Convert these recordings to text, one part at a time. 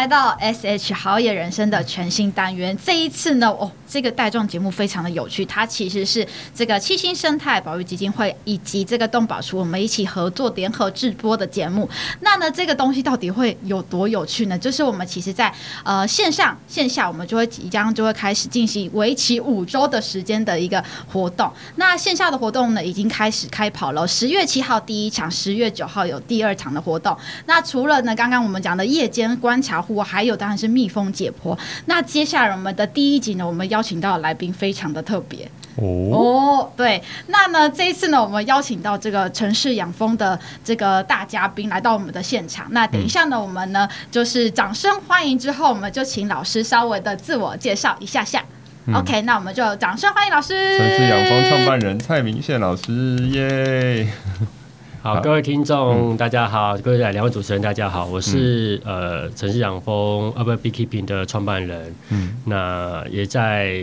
来到 SH 好野人生的全新单元。这一次呢，哦。这个带状节目非常的有趣，它其实是这个七星生态保育基金会以及这个动保署我们一起合作联合制播的节目。那呢，这个东西到底会有多有趣呢？就是我们其实在呃线上线下，我们就会即将就会开始进行为期五周的时间的一个活动。那线下的活动呢，已经开始开跑了。十月七号第一场，十月九号有第二场的活动。那除了呢，刚刚我们讲的夜间观察户，还有当然是蜜蜂解剖。那接下来我们的第一集呢，我们。邀请到的来宾非常的特别哦哦，对，那呢这一次呢，我们邀请到这个城市养蜂的这个大嘉宾来到我们的现场。那等一下呢，我们呢就是掌声欢迎之后，我们就请老师稍微的自我介绍一下下。嗯、OK，那我们就掌声欢迎老师。城市养蜂创办人蔡明宪老师耶。好，各位听众、嗯、大家好，各位两位主持人大家好，我是、嗯、呃城市养蜂 Urban Beekeeping 的创办人，嗯，那也在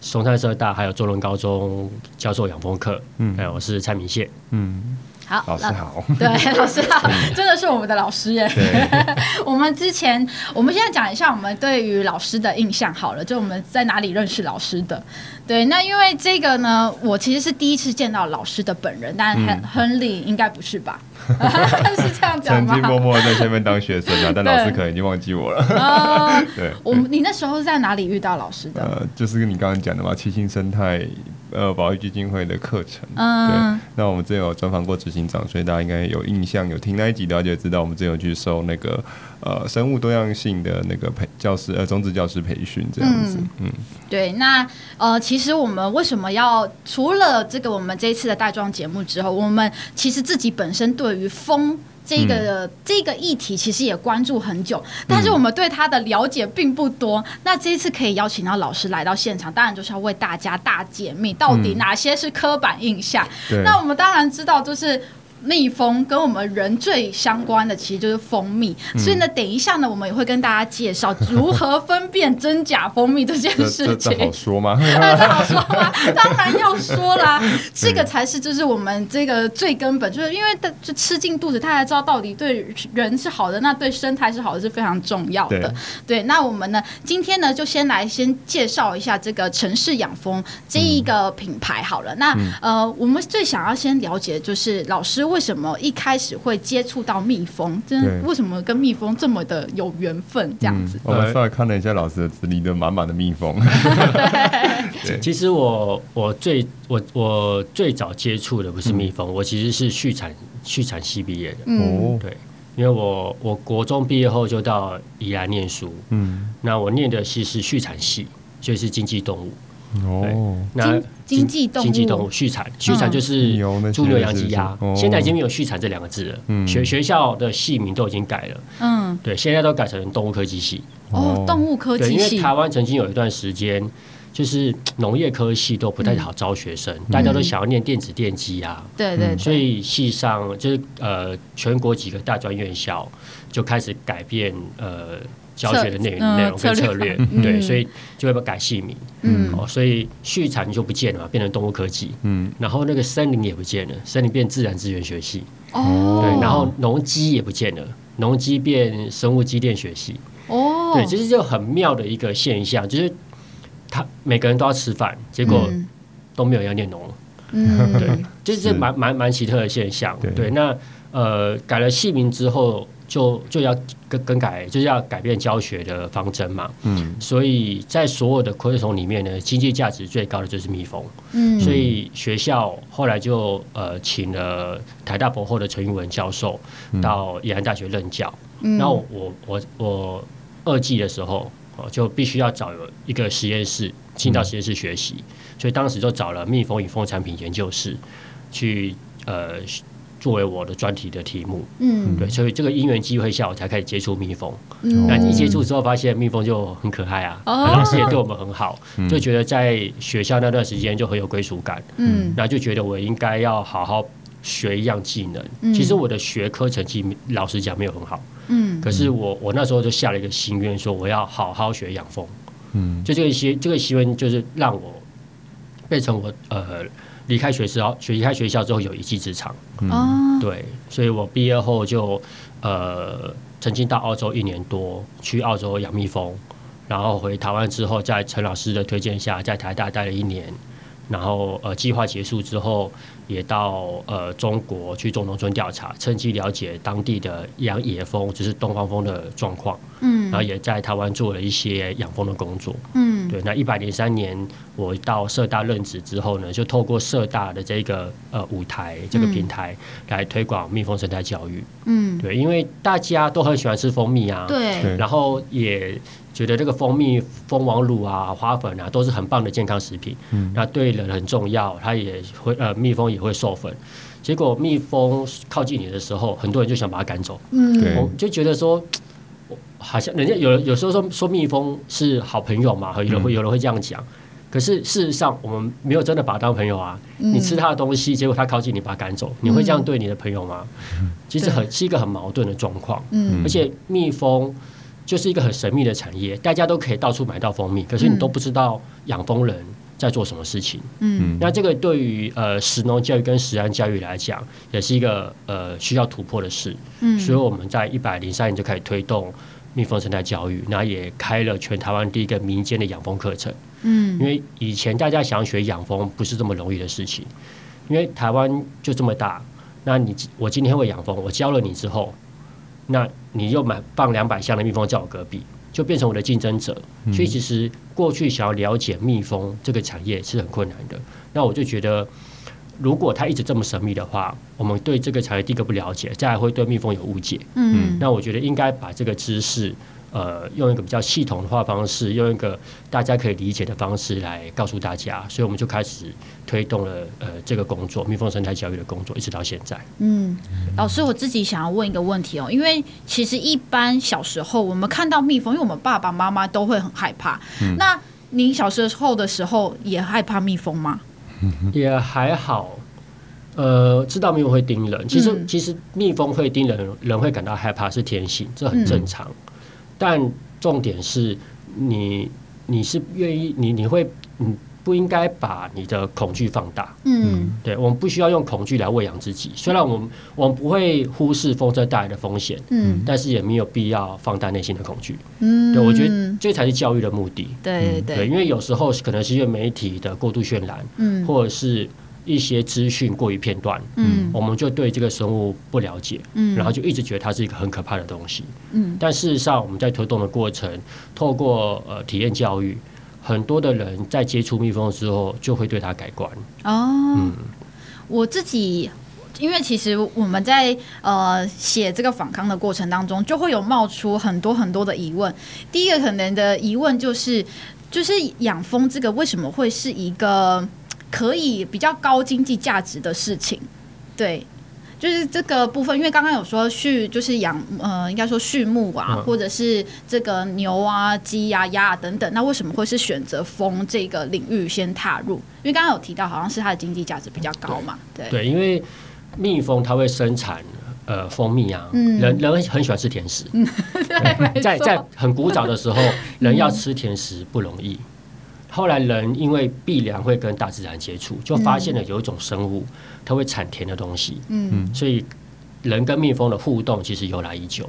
松山社大还有中仑高中教授养蜂课，嗯，我是蔡明宪，嗯。好，老师好。对，老师好，真的是我们的老师耶。我们之前，我们现在讲一下我们对于老师的印象好了，就我们在哪里认识老师的。对，那因为这个呢，我其实是第一次见到老师的本人，但亨亨利应该不是吧？是这样讲吗？曾经默默在前面当学生啊，但老师可能已经忘记我了。啊，对。我们你那时候是在哪里遇到老师的？呃，就是跟你刚刚讲的嘛，七星生态。呃，保育基金会的课程，嗯，对，那我们之前有专访过执行长，所以大家应该有印象，有听那一集的话就知道，我们之前有去受那个呃生物多样性的那个培教师呃中职教师培训这样子，嗯，嗯对，那呃其实我们为什么要除了这个我们这一次的带状节目之后，我们其实自己本身对于蜂。这个、嗯、这个议题其实也关注很久，但是我们对他的了解并不多。嗯、那这一次可以邀请到老师来到现场，当然就是要为大家大解密，到底哪些是刻板印象。嗯、那我们当然知道，就是。蜜蜂跟我们人最相关的其实就是蜂蜜，嗯、所以呢，等一下呢，我们也会跟大家介绍如何分辨真假蜂蜜这件事情。这好说吗？这好说吗？当然要说啦，这个才是就是我们这个最根本，就是因为就吃进肚子，他才知道到底对人是好的，那对生态是好的是非常重要的。对，对，那我们呢，今天呢，就先来先介绍一下这个城市养蜂这一个品牌好了。嗯、那呃，我们最想要先了解就是老师为什么一开始会接触到蜜蜂？真为什么跟蜜蜂这么的有缘分？这样子，我们稍微看了一下老师的资历，都满满的蜜蜂。对，其实我我最我我最早接触的不是蜜蜂，我其实是畜产畜产系毕业的。哦，对，因为我我国中毕业后就到宜兰念书。嗯，那我念的其实是畜产系，就是经济动物。哦，那经济动物，经济动物畜产，畜产就是猪牛羊鸡鸭。现在已经没有畜产这两个字了，学学校的系名都已经改了。嗯，对，现在都改成动物科技系。哦，动物科技系。因为台湾曾经有一段时间，就是农业科系都不太好招学生，大家都想要念电子电机啊。对对。所以系上就是呃，全国几个大专院校就开始改变呃。教学的内容、内容跟策略，对，所以就会把改系名，嗯，哦，所以畜产就不见了嘛，变成动物科技，嗯，然后那个森林也不见了，森林变自然资源学系，哦，对，然后农机也不见了，农机变生物机电学系，哦，对，其实就很妙的一个现象，就是他每个人都要吃饭，结果都没有要念农，嗯，对，就是蛮蛮蛮奇特的现象，对，那呃改了姓名之后。就就要更更改，就是要改变教学的方针嘛。嗯，所以在所有的昆虫里面呢，经济价值最高的就是蜜蜂。嗯，所以学校后来就呃请了台大博后的陈玉文教授到宜兰大学任教。嗯，然后我我我二季的时候哦，就必须要找一个实验室进到实验室学习，所以当时就找了蜜蜂与蜂产品研究室去呃。作为我的专题的题目。嗯，对，所以这个因缘机会下，我才开始接触蜜蜂。嗯，那一接触之后，发现蜜蜂就很可爱啊，哦、老师也对我们很好，就觉得在学校那段时间就很有归属感。嗯，那就觉得我应该要好好学一样技能。嗯、其实我的学科成绩老实讲没有很好。嗯，可是我我那时候就下了一个心愿，说我要好好学养蜂。嗯，就这个心这个心愿就是让我变成我呃。离开学校，学离开学校之后有一技之长，嗯，对，所以我毕业后就呃，曾经到澳洲一年多，去澳洲养蜜蜂，然后回台湾之后，在陈老师的推荐下，在台大待了一年，然后呃，计划结束之后，也到呃中国去做农村调查，趁机了解当地的养野蜂，就是东方蜂的状况，嗯，然后也在台湾做了一些养蜂的工作，嗯，对，那一百零三年。我到社大任职之后呢，就透过社大的这个呃舞台这个平台来推广蜜蜂生态教育。嗯，对，因为大家都很喜欢吃蜂蜜啊，对，然后也觉得这个蜂蜜、蜂王乳啊、花粉啊都是很棒的健康食品。嗯，那对人很重要，它也会呃蜜蜂也会授粉。结果蜜蜂靠近你的时候，很多人就想把它赶走。嗯，我就觉得说，好像人家有有时候说说蜜蜂是好朋友嘛，有人会有人会这样讲。可是事实上，我们没有真的把它当朋友啊。你吃它的东西，结果它靠近你，把它赶走，你会这样对你的朋友吗？其实很是一个很矛盾的状况。嗯而且蜜蜂就是一个很神秘的产业，大家都可以到处买到蜂蜜，可是你都不知道养蜂人在做什么事情。嗯，那这个对于呃食农教育跟食安教育来讲，也是一个呃需要突破的事。嗯，所以我们在一百零三年就开始推动蜜蜂生态教育，那也开了全台湾第一个民间的养蜂课程。嗯，因为以前大家想学养蜂不是这么容易的事情，因为台湾就这么大，那你我今天会养蜂，我教了你之后，那你又买放两百箱的蜜蜂在我隔壁，就变成我的竞争者。所以其实过去想要了解蜜蜂这个产业是很困难的。那我就觉得，如果它一直这么神秘的话，我们对这个产业第一个不了解，再来会对蜜蜂有误解。嗯，那我觉得应该把这个知识。呃，用一个比较系统化方式，用一个大家可以理解的方式来告诉大家，所以我们就开始推动了呃这个工作，蜜蜂生态教育的工作，一直到现在。嗯，老师，我自己想要问一个问题哦，因为其实一般小时候我们看到蜜蜂，因为我们爸爸妈妈都会很害怕。嗯、那您小时候的时候也害怕蜜蜂吗？也还好，呃，知道蜜蜂会叮人，其实、嗯、其实蜜蜂会叮人，人会感到害怕是天性，这很正常。嗯但重点是你，你是愿意，你你会，你不应该把你的恐惧放大。嗯，对，我们不需要用恐惧来喂养自己。虽然我们我们不会忽视风车带来的风险，嗯，但是也没有必要放大内心的恐惧。嗯，对，我觉得这才是教育的目的。对对对，因为有时候可能是因为媒体的过度渲染，嗯，或者是。一些资讯过于片段，嗯，我们就对这个生物不了解，嗯，然后就一直觉得它是一个很可怕的东西，嗯，但事实上我们在推动的过程，透过呃体验教育，很多的人在接触蜜蜂之后就会对它改观。哦，嗯，我自己因为其实我们在呃写这个访纲的过程当中，就会有冒出很多很多的疑问。第一个可能的疑问就是，就是养蜂这个为什么会是一个？可以比较高经济价值的事情，对，就是这个部分。因为刚刚有说畜，就是养呃，应该说畜牧啊，或者是这个牛啊、鸡啊、鸭啊等等。那为什么会是选择蜂这个领域先踏入？因为刚刚有提到，好像是它的经济价值比较高嘛。对，对，因为蜜蜂它会生产呃蜂蜜啊，嗯、人人很喜欢吃甜食。嗯、对，在在很古早的时候，人要吃甜食不容易。后来人因为必然会跟大自然接触，就发现了有一种生物，它会产甜的东西。嗯，所以人跟蜜蜂的互动其实由来已久，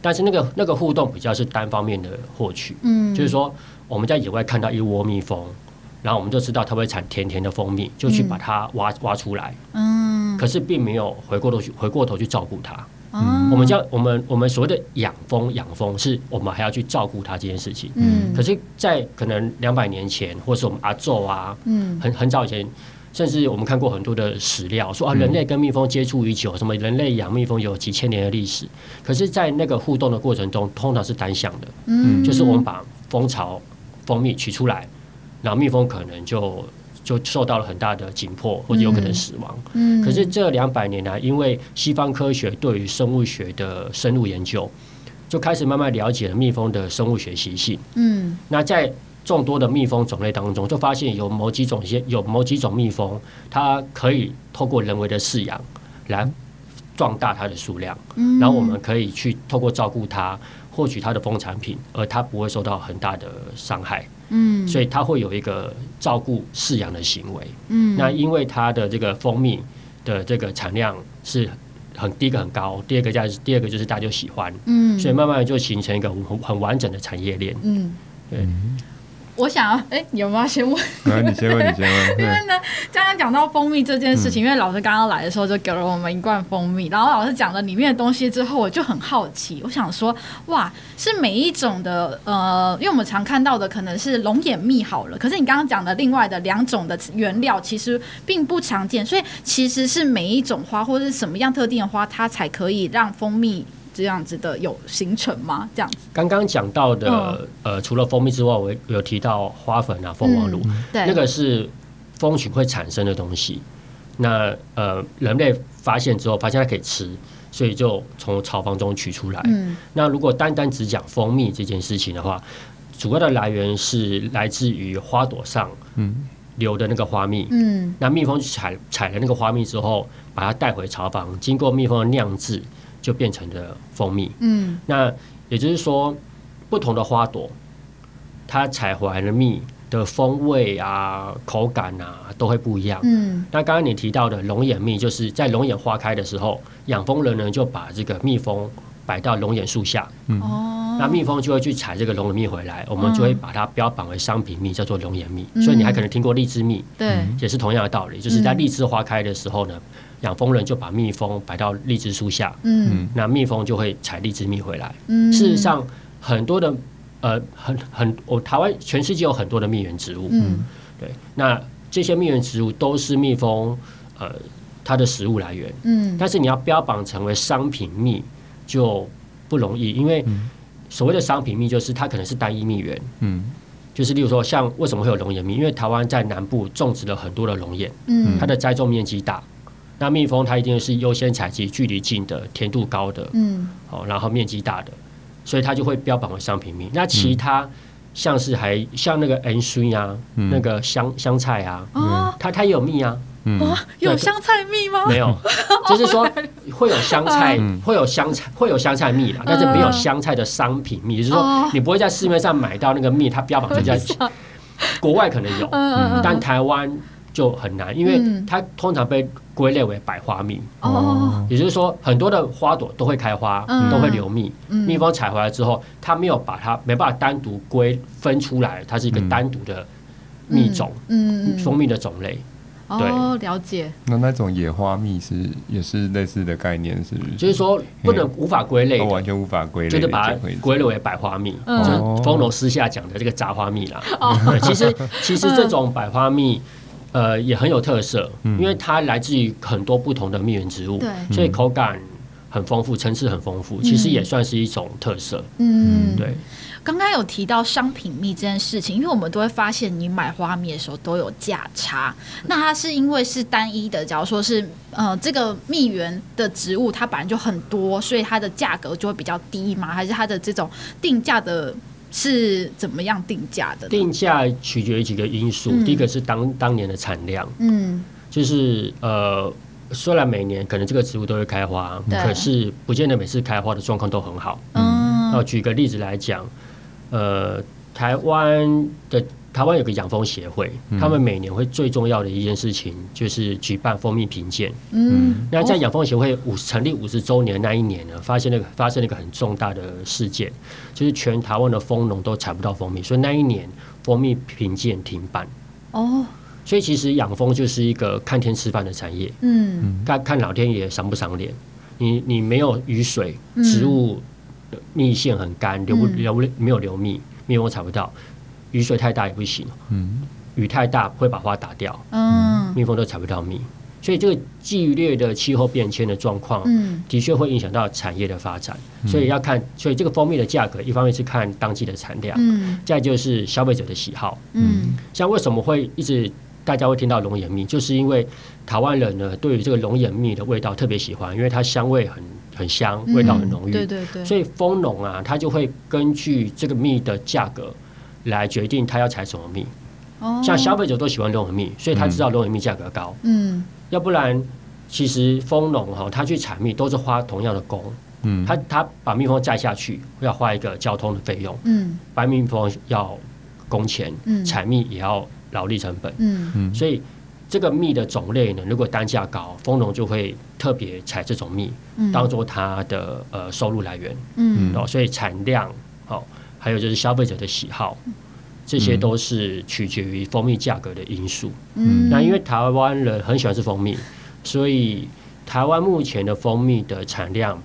但是那个那个互动比较是单方面的获取。嗯，就是说我们在野外看到一窝蜜蜂，然后我们就知道它会产甜甜的蜂蜜，就去把它挖挖出来。嗯，可是并没有回过头去回过头去照顾它。嗯，我们叫我们我们所谓的养蜂养蜂，是我们还要去照顾它这件事情。嗯，可是，在可能两百年前，或是我们阿昼啊，嗯，很很早以前，甚至我们看过很多的史料，说啊，人类跟蜜蜂接触已久，什么人类养蜜蜂有几千年的历史。可是，在那个互动的过程中，通常是单向的，嗯，就是我们把蜂巢蜂蜜取出来，然后蜜蜂可能就就受到了很大的紧迫，或者有可能死亡。嗯，可是这两百年来，因为西方科学对于生物学的深入研究，就开始慢慢了解了蜜蜂的生物学习性。嗯，那在众多的蜜蜂种类当中，就发现有某几种些有某几种蜜蜂，它可以透过人为的饲养来壮大它的数量。嗯，然后我们可以去透过照顾它，获取它的蜂产品，而它不会受到很大的伤害。嗯，所以它会有一个照顾饲养的行为。嗯，那因为它的这个蜂蜜的这个产量是很第一个很高，第二个价第二个就是大家就喜欢。嗯，所以慢慢就形成一个很很完整的产业链。嗯，对。我想要，哎、欸，有没有先问？啊、你先问，你先问。因为呢，刚刚讲到蜂蜜这件事情，嗯、因为老师刚刚来的时候就给了我们一罐蜂蜜，然后老师讲了里面的东西之后，我就很好奇，我想说，哇，是每一种的，呃，因为我们常看到的可能是龙眼蜜好了，可是你刚刚讲的另外的两种的原料其实并不常见，所以其实是每一种花或者是什么样特定的花，它才可以让蜂蜜。这样子的有形成吗？这样子。刚刚讲到的，嗯、呃，除了蜂蜜之外，我有提到花粉啊、蜂王乳，嗯、那个是蜂群会产生的东西。那呃，人类发现之后，发现它可以吃，所以就从巢房中取出来。嗯、那如果单单只讲蜂蜜这件事情的话，主要的来源是来自于花朵上留的那个花蜜。嗯，那蜜蜂采采了那个花蜜之后，把它带回巢房，经过蜜蜂的酿制。就变成了蜂蜜。嗯，那也就是说，不同的花朵，它采回来的蜜的风味啊、口感啊，都会不一样。嗯，那刚刚你提到的龙眼蜜，就是在龙眼花开的时候，养蜂人呢就把这个蜜蜂摆到龙眼树下。哦，那蜜蜂就会去采这个龙眼蜜回来，我们就会把它标榜为商品蜜，叫做龙眼蜜。所以你还可能听过荔枝蜜，对，也是同样的道理，就是在荔枝花开的时候呢。养蜂人就把蜜蜂摆到荔枝树下，嗯，那蜜蜂就会采荔枝蜜回来。嗯，事实上，很多的呃，很很，我台湾全世界有很多的蜜源植物，嗯，对，那这些蜜源植物都是蜜蜂呃它的食物来源，嗯，但是你要标榜成为商品蜜就不容易，因为所谓的商品蜜就是它可能是单一蜜源，嗯，就是例如说像为什么会有龙眼蜜？因为台湾在南部种植了很多的龙眼，嗯，它的栽种面积大。那蜜蜂它一定是优先采集距离近的、甜度高的，嗯，好，然后面积大的，所以它就会标榜为商品蜜。那其他像是还像那个芫荽啊，那个香香菜啊，它它也有蜜啊，有香菜蜜吗？没有，就是说会有香菜，会有香菜，会有香菜蜜啦，但是没有香菜的商品蜜，就是说你不会在市面上买到那个蜜，它标榜在国外可能有，但台湾。就很难，因为它通常被归类为百花蜜哦，也就是说很多的花朵都会开花，都会留蜜。蜜蜂采回来之后，它没有把它没办法单独归分出来，它是一个单独的蜜种，嗯，蜂蜜的种类。对，了解。那那种野花蜜是也是类似的概念，是不是？就是说不能无法归类，完全无法归类，就是把它归类为百花蜜，就是蜂农私下讲的这个杂花蜜啦。其实其实这种百花蜜。呃，也很有特色，因为它来自于很多不同的蜜源植物，嗯、所以口感很丰富，层次很丰富，其实也算是一种特色。嗯，对。刚刚有提到商品蜜这件事情，因为我们都会发现，你买花蜜的时候都有价差。那它是因为是单一的，假如说是呃这个蜜源的植物，它本来就很多，所以它的价格就会比较低嘛？还是它的这种定价的？是怎么样定价的？定价取决于几个因素，嗯、第一个是当当年的产量，嗯，就是呃，虽然每年可能这个植物都会开花，可是不见得每次开花的状况都很好。嗯，那举个例子来讲，呃，台湾的。台湾有个养蜂协会，他们每年会最重要的一件事情就是举办蜂蜜评鉴。嗯，那在养蜂协会五成立五十周年那一年呢，发现那个发生了一个很重大的事件，就是全台湾的蜂农都采不到蜂蜜，所以那一年蜂蜜评鉴停办。哦，所以其实养蜂就是一个看天吃饭的产业。嗯，看看老天爷赏不赏脸。你你没有雨水，植物蜜腺很干，流不流没有流蜜，蜜蜂采不到。雨水太大也不行，嗯，雨太大会把花打掉，嗯，蜜蜂都采不到蜜，所以这个剧烈的气候变迁的状况，嗯，的确会影响到产业的发展，所以要看，所以这个蜂蜜的价格，一方面是看当季的产量，嗯，再就是消费者的喜好，嗯，像为什么会一直大家会听到龙眼蜜，就是因为台湾人呢对于这个龙眼蜜的味道特别喜欢，因为它香味很很香，味道很浓郁。嗯、对对对。所以蜂农啊，他就会根据这个蜜的价格来决定他要采什么蜜。哦。像消费者都喜欢龙眼蜜，所以他知道龙眼蜜价格高。嗯。要不然，其实蜂农哈，他去采蜜都是花同样的工。嗯。他他把蜜蜂摘下去，要花一个交通的费用。嗯。白蜜蜂要工钱。嗯。采蜜也要。劳力成本，嗯嗯，所以这个蜜的种类呢，如果单价高，蜂农就会特别采这种蜜，当做它的呃收入来源，嗯，哦，所以产量，好，还有就是消费者的喜好，这些都是取决于蜂蜜价格的因素。嗯，那因为台湾人很喜欢吃蜂蜜，所以台湾目前的蜂蜜的产量，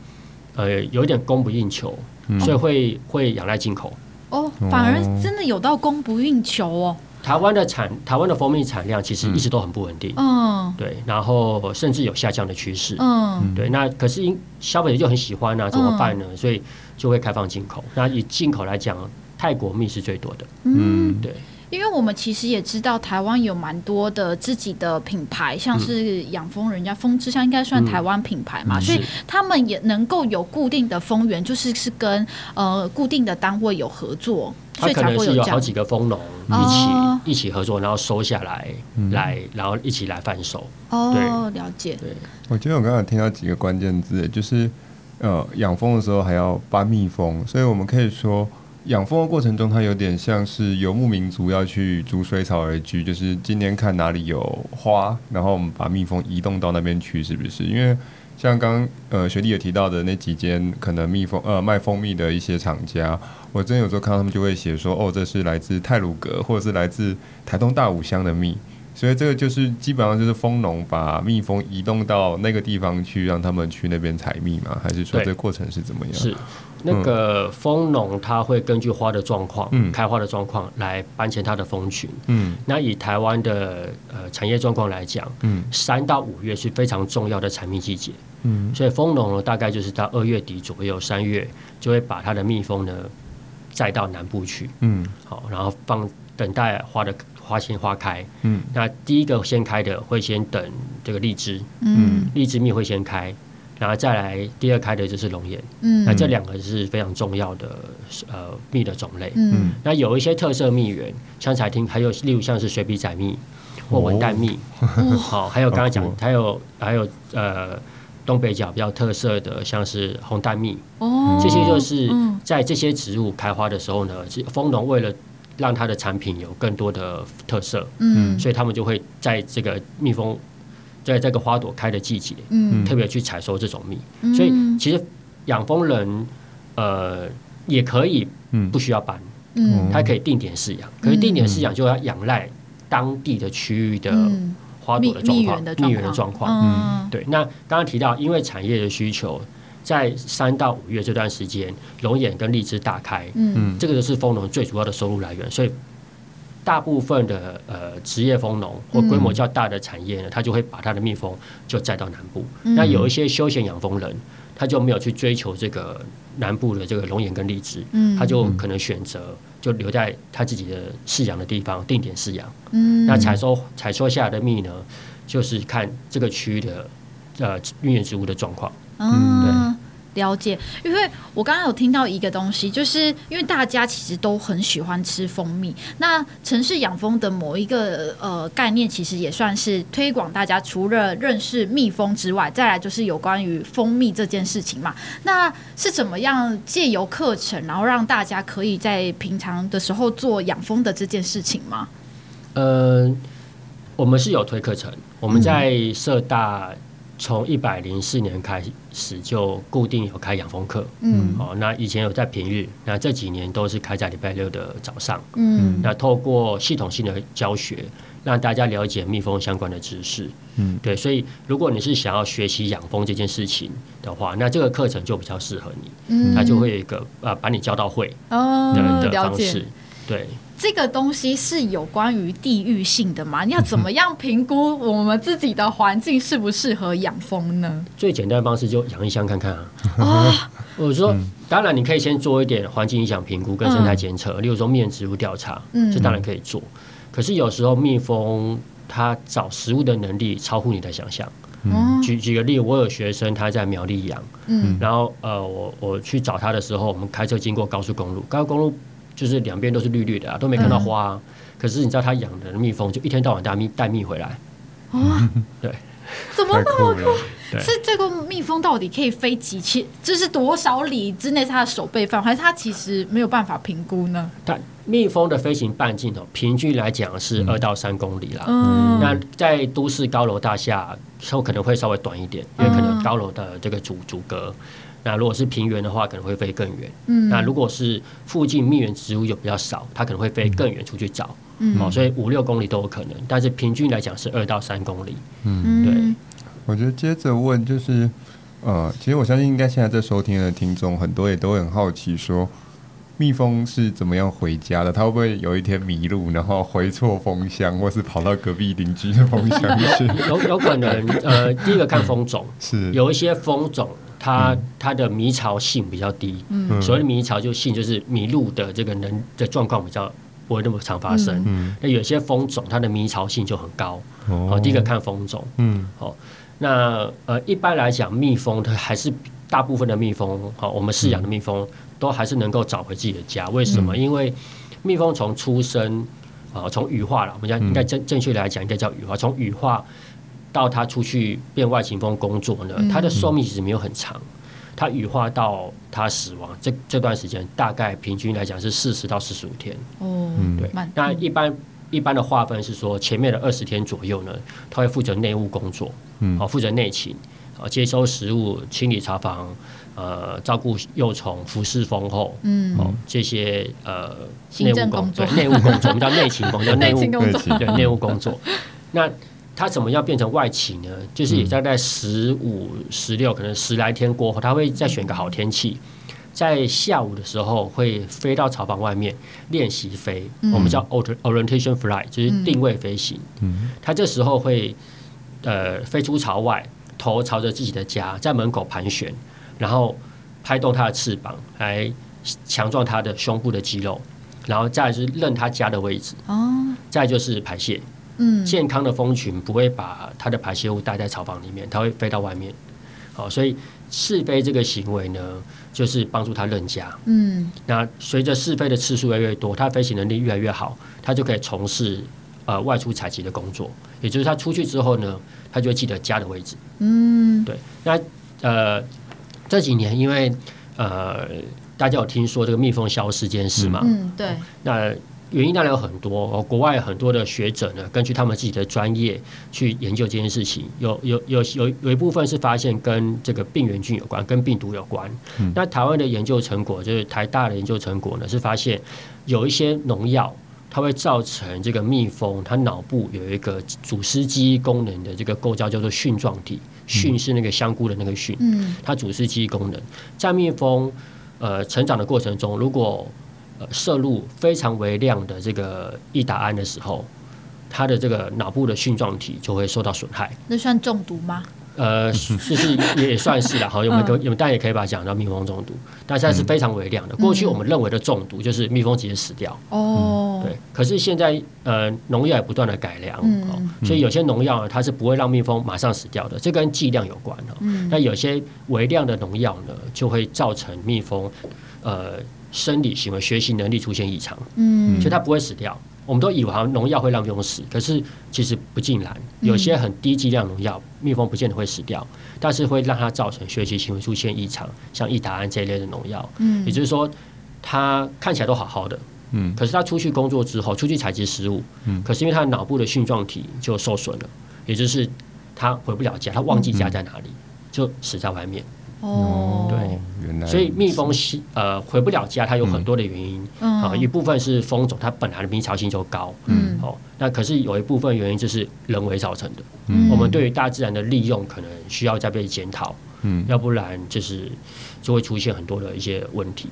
呃，有一点供不应求，所以会会仰赖进口。哦，反而真的有到供不应求哦。台湾的产，台湾的蜂蜜产量其实一直都很不稳定，嗯，对，然后甚至有下降的趋势，嗯，对，那可是因消费者就很喜欢啊，怎么办呢？所以就会开放进口。那以进口来讲，泰国蜜是最多的，嗯，对。因为我们其实也知道，台湾有蛮多的自己的品牌，像是养蜂人家蜂之乡应该算台湾品牌嘛，嗯、所以他们也能够有固定的蜂源，就是是跟呃固定的单位有合作，所以才会有这样。可能是有好几个蜂农一起、哦、一起合作，然后收下来，嗯、来然后一起来贩售。哦，了解。对，我觉得我刚刚听到几个关键字，就是呃养蜂的时候还要搬蜜蜂，所以我们可以说。养蜂的过程中，它有点像是游牧民族要去逐水草而居，就是今天看哪里有花，然后我们把蜜蜂移动到那边去，是不是？因为像刚呃学弟有提到的那几间可能蜜蜂呃卖蜂蜜的一些厂家，我真有时候看到他们就会写说，哦，这是来自泰鲁阁或者是来自台东大武乡的蜜。所以这个就是基本上就是蜂农把蜜蜂移动到那个地方去，让他们去那边采蜜嘛？还是说这个过程是怎么样？是那个蜂农他会根据花的状况、嗯、开花的状况来搬迁它的蜂群。嗯，那以台湾的呃产业状况来讲，嗯，三到五月是非常重要的采蜜季节。嗯，所以蜂农呢大概就是到二月底左右，三月就会把它的蜜蜂呢载到南部去。嗯，好，然后放等待花的。花先花开，嗯，那第一个先开的会先等这个荔枝，嗯，荔枝蜜会先开，然后再来第二开的就是龙眼，嗯，那这两个是非常重要的呃蜜的种类，嗯，那有一些特色蜜源，像彩听还有例如像是水笔仔蜜或文旦蜜，好，还有刚刚讲还有还有呃东北角比较特色的像是红蛋蜜，哦，这些就是在这些植物开花的时候呢，蜂农为了让它的产品有更多的特色，嗯，所以他们就会在这个蜜蜂在这个花朵开的季节，嗯，特别去采收这种蜜。嗯、所以其实养蜂人呃也可以，不需要搬，嗯，他可以定点饲养。可是定点饲养就要仰赖当地的区域的花朵的状况、蜜源的状况。嗯，对。那刚刚提到，因为产业的需求。在三到五月这段时间，龙眼跟荔枝大开，嗯，这个就是蜂农最主要的收入来源。所以，大部分的呃职业蜂农或规模较大的产业呢，他就会把他的蜜蜂就载到南部。那有一些休闲养蜂人，他就没有去追求这个南部的这个龙眼跟荔枝，他就可能选择就留在他自己的饲养的地方定点饲养。嗯，那采收采收下来的蜜呢，就是看这个区域的呃蜜源植物的状况。嗯，对，了解。因为我刚刚有听到一个东西，就是因为大家其实都很喜欢吃蜂蜜。那城市养蜂的某一个呃概念，其实也算是推广大家除了认识蜜蜂之外，再来就是有关于蜂蜜这件事情嘛。那是怎么样借由课程，然后让大家可以在平常的时候做养蜂的这件事情吗？呃，我们是有推课程，我们在社大。从一百零四年开始就固定有开养蜂课，嗯，哦，那以前有在平日，那这几年都是开在礼拜六的早上，嗯，那透过系统性的教学，让大家了解蜜蜂相关的知识，嗯，对，所以如果你是想要学习养蜂这件事情的话，那这个课程就比较适合你，嗯，它就会有一个啊把你教到会的的方式，对。这个东西是有关于地域性的吗？你要怎么样评估我们自己的环境适不适合养蜂呢？最简单的方式就养一箱看看啊。哦，我说，当然你可以先做一点环境影响评估跟生态监测，例如说蜜源植物调查，嗯，这当然可以做。可是有时候蜜蜂它找食物的能力超乎你的想象。嗯，举举个例，我有学生他在苗栗养，嗯，然后呃，我我去找他的时候，我们开车经过高速公路，高速公路就是两边都是绿绿的啊，都没看到花啊。嗯、可是你知道他养的蜜蜂就一天到晚带蜜带蜜回来，啊，对，怎么那么酷？是这个蜜蜂到底可以飞几千，就是多少里之内它的守备范围，还是它其实没有办法评估呢？它蜜蜂的飞行半径哦，平均来讲是二到三公里啦。嗯，那在都市高楼大厦，时可能会稍微短一点，因为可能高楼的这个阻阻隔。那如果是平原的话，可能会飞更远。嗯，那如果是附近蜜源植物又比较少，它可能会飞更远出去找。嗯，哦，所以五六公里都有可能，但是平均来讲是二到三公里。嗯，对。我觉得接着问就是，呃，其实我相信应该现在在收听的听众很多也都很好奇，说蜜蜂是怎么样回家的？它会不会有一天迷路，然后回错蜂箱，或是跑到隔壁邻居的蜂箱去？有有可能，呃，第一个看蜂种，是有一些蜂种，它它的迷巢性比较低，嗯，所谓的迷巢就性就是迷路的这个人的状况比较不会那么常发生。嗯，那有些蜂种它的迷巢性就很高。哦，第一个看蜂种，嗯，好。那呃，一般来讲，蜜蜂它还是大部分的蜜蜂，好，我们饲养的蜜蜂都还是能够找回自己的家。为什么？因为蜜蜂从出生啊，从羽化了，我们讲应该正正确来讲，应该叫羽化。从羽化到他出去变外勤蜂工作呢，它的寿命其实没有很长。它羽化到它死亡这这段时间，大概平均来讲是四十到四十五天。哦，对。那一般。一般的划分是说，前面的二十天左右呢，他会负责内务工作，嗯，好，负责内勤，啊，接收食物、清理茶房，呃，照顾幼虫、服侍蜂后，嗯，哦，这些呃内务工作，内务工作，我们叫内勤工作，内务工作，对，内务工作。那他怎么样变成外企呢？就是也大概十五、十六，可能十来天过后，它会再选个好天气。在下午的时候会飞到草房外面练习飞，嗯、我们叫 orientation flight，就是定位飞行。嗯，它这时候会呃飞出巢外，头朝着自己的家，在门口盘旋，然后拍动它的翅膀来强壮它的胸部的肌肉，然后再就是认它家的位置。哦，再就是排泄。嗯，健康的蜂群不会把它的排泄物带在巢房里面，它会飞到外面。好，所以试飞这个行为呢，就是帮助它认家。嗯，那随着试飞的次数越来越多，它飞行能力越来越好，它就可以从事呃外出采集的工作。也就是它出去之后呢，它就会记得家的位置。嗯，对。那呃这几年因为呃大家有听说这个蜜蜂消失这件事嘛？嗯，对。那原因当然有很多，国外很多的学者呢，根据他们自己的专业去研究这件事情，有有有有有一部分是发现跟这个病原菌有关，跟病毒有关。嗯、那台湾的研究成果，就是台大的研究成果呢，是发现有一些农药，它会造成这个蜜蜂它脑部有一个主丝记忆功能的这个构造，叫做蕈状体。蕈是那个香菇的那个蕈，嗯，它主丝记忆功能在蜜蜂呃成长的过程中，如果呃，摄入非常微量的这个异达胺的时候，它的这个脑部的蕈状体就会受到损害。那算中毒吗？呃，就是也算是了。好，有没有？有，但也可以把它讲到蜜蜂中毒，但现在是非常微量的。过去我们认为的中毒就是蜜蜂直接死掉。哦，对。可是现在呃，农药也不断的改良，哦所以有些农药呢，它是不会让蜜蜂马上死掉的，这跟剂量有关。嗯。那有些微量的农药呢，就会造成蜜蜂呃。生理行为、学习能力出现异常，嗯，所以它不会死掉。我们都以为好像农药会让蜜蜂死，可是其实不尽然。有些很低剂量农药，蜜蜂不见得会死掉，但是会让它造成学习行为出现异常，像异达胺这一类的农药。嗯，也就是说，它看起来都好好的，嗯，可是它出去工作之后，出去采集食物，嗯，可是因为它脑部的蕈状体就受损了，也就是它回不了家，它忘记家在哪里，就死在外面。哦，对，原来，所以蜜蜂呃回不了家，它有很多的原因。啊，一部分是蜂种它本来的蜜巢性就高，嗯，哦，那可是有一部分原因就是人为造成的，嗯，我们对于大自然的利用可能需要再被检讨，嗯，要不然就是就会出现很多的一些问题。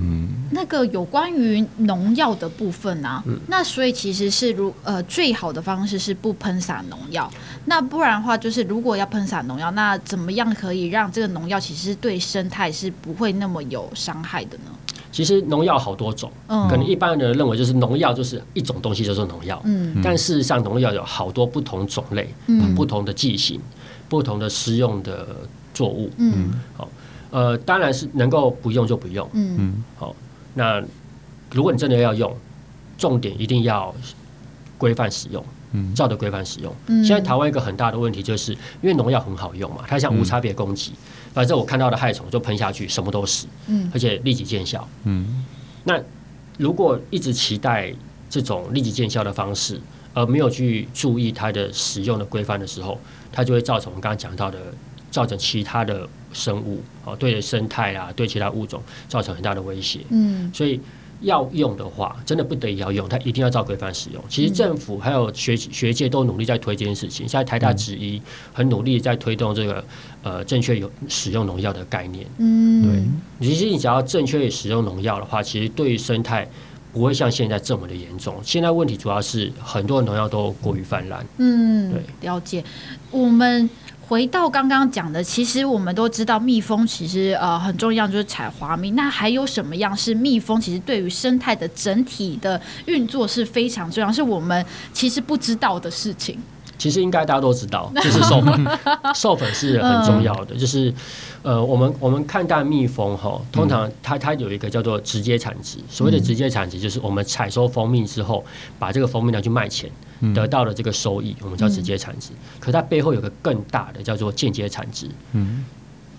嗯，那个有关于农药的部分啊，嗯、那所以其实是如呃最好的方式是不喷洒农药，那不然的话就是如果要喷洒农药，那怎么样可以让这个农药其实对生态是不会那么有伤害的呢？其实农药好多种，嗯可能一般人认为就是农药就是一种东西就是农药，嗯，但事实上农药有好多不同种类，嗯，不同的剂型，不同的施用的作物，嗯，好，呃，当然是能够不用就不用，嗯，好，那如果你真的要用，重点一定要规范使用，嗯，照着规范使用。现在台湾一个很大的问题就是因为农药很好用嘛，它像无差别攻击。反正我看到的害虫就喷下去，什么都死，嗯，而且立即见效，嗯。那如果一直期待这种立即见效的方式，而没有去注意它的使用的规范的时候，它就会造成我们刚刚讲到的，造成其他的生物，哦，对生态啊，对其他物种造成很大的威胁，嗯。所以。要用的话，真的不得已要用，它一定要照规范使用。其实政府还有学学界都努力在推这件事情。现在台大之一很努力在推动这个呃正确有使用农药的概念。嗯，对。其实你只要正确使用农药的话，其实对于生态不会像现在这么的严重。现在问题主要是很多农药都过于泛滥。嗯，对，了解。我们。回到刚刚讲的，其实我们都知道蜜蜂其实呃很重要，就是采花蜜。那还有什么样是蜜蜂其实对于生态的整体的运作是非常重要，是我们其实不知道的事情？其实应该大家都知道，就是授粉，授粉是很重要的。就是呃，我们我们看待蜜蜂哈，通常它它有一个叫做直接产值。所谓的直接产值，就是我们采收蜂蜜之后，把这个蜂蜜拿去卖钱。得到的这个收益，我们叫直接产值。可它背后有个更大的叫做间接产值。嗯，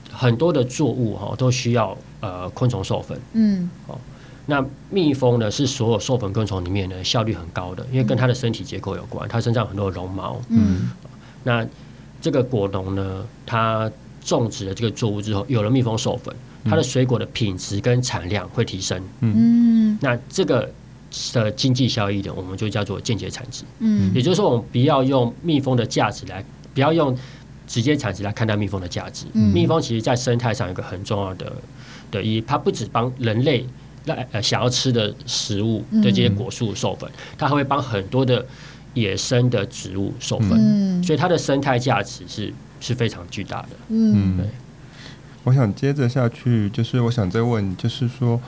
很多的作物哈都需要呃昆虫授粉。嗯，哦，那蜜蜂呢是所有授粉昆虫里面呢效率很高的，因为跟它的身体结构有关，它身上有很多绒毛。嗯，那这个果农呢，它种植了这个作物之后，有了蜜蜂授粉，它的水果的品质跟产量会提升。嗯，那这个。的经济效益的，我们就叫做间接产值。嗯，也就是说，我们不要用蜜蜂的价值来，不要用直接产值来看待蜜蜂的价值。嗯，蜜蜂其实在生态上有一个很重要的的意义，它不只帮人类来呃想要吃的食物的这些果树授粉，它还会帮很多的野生的植物授粉。嗯，所以它的生态价值是是非常巨大的。嗯，对。我想接着下去，就是我想再问，就是说。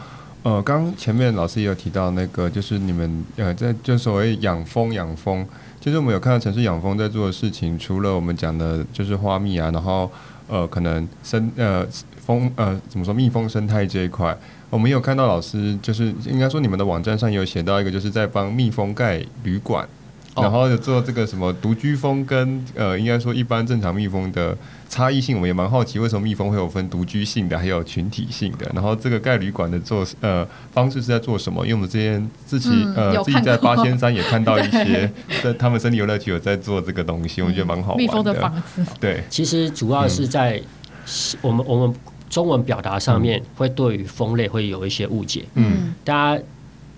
呃，刚前面老师也有提到那个，就是你们呃在就所谓养蜂养蜂，其实我们有看到城市养蜂在做的事情，除了我们讲的就是花蜜啊，然后呃可能生呃蜂呃怎么说蜜蜂生态这一块，我们有看到老师就是应该说你们的网站上有写到一个，就是在帮蜜蜂盖旅馆。然后就做这个什么独居蜂跟呃，应该说一般正常蜜蜂的差异性，我们也蛮好奇，为什么蜜蜂会有分独居性的，还有群体性的？然后这个盖旅馆的做呃方式是在做什么？因为我们之前自己呃自己在八仙山也看到一些 在他们森林游乐区有在做这个东西，我觉得蛮好玩的。蜜蜂的房子，对，其实主要是在我们我们中文表达上面会对于蜂类会有一些误解。嗯，大家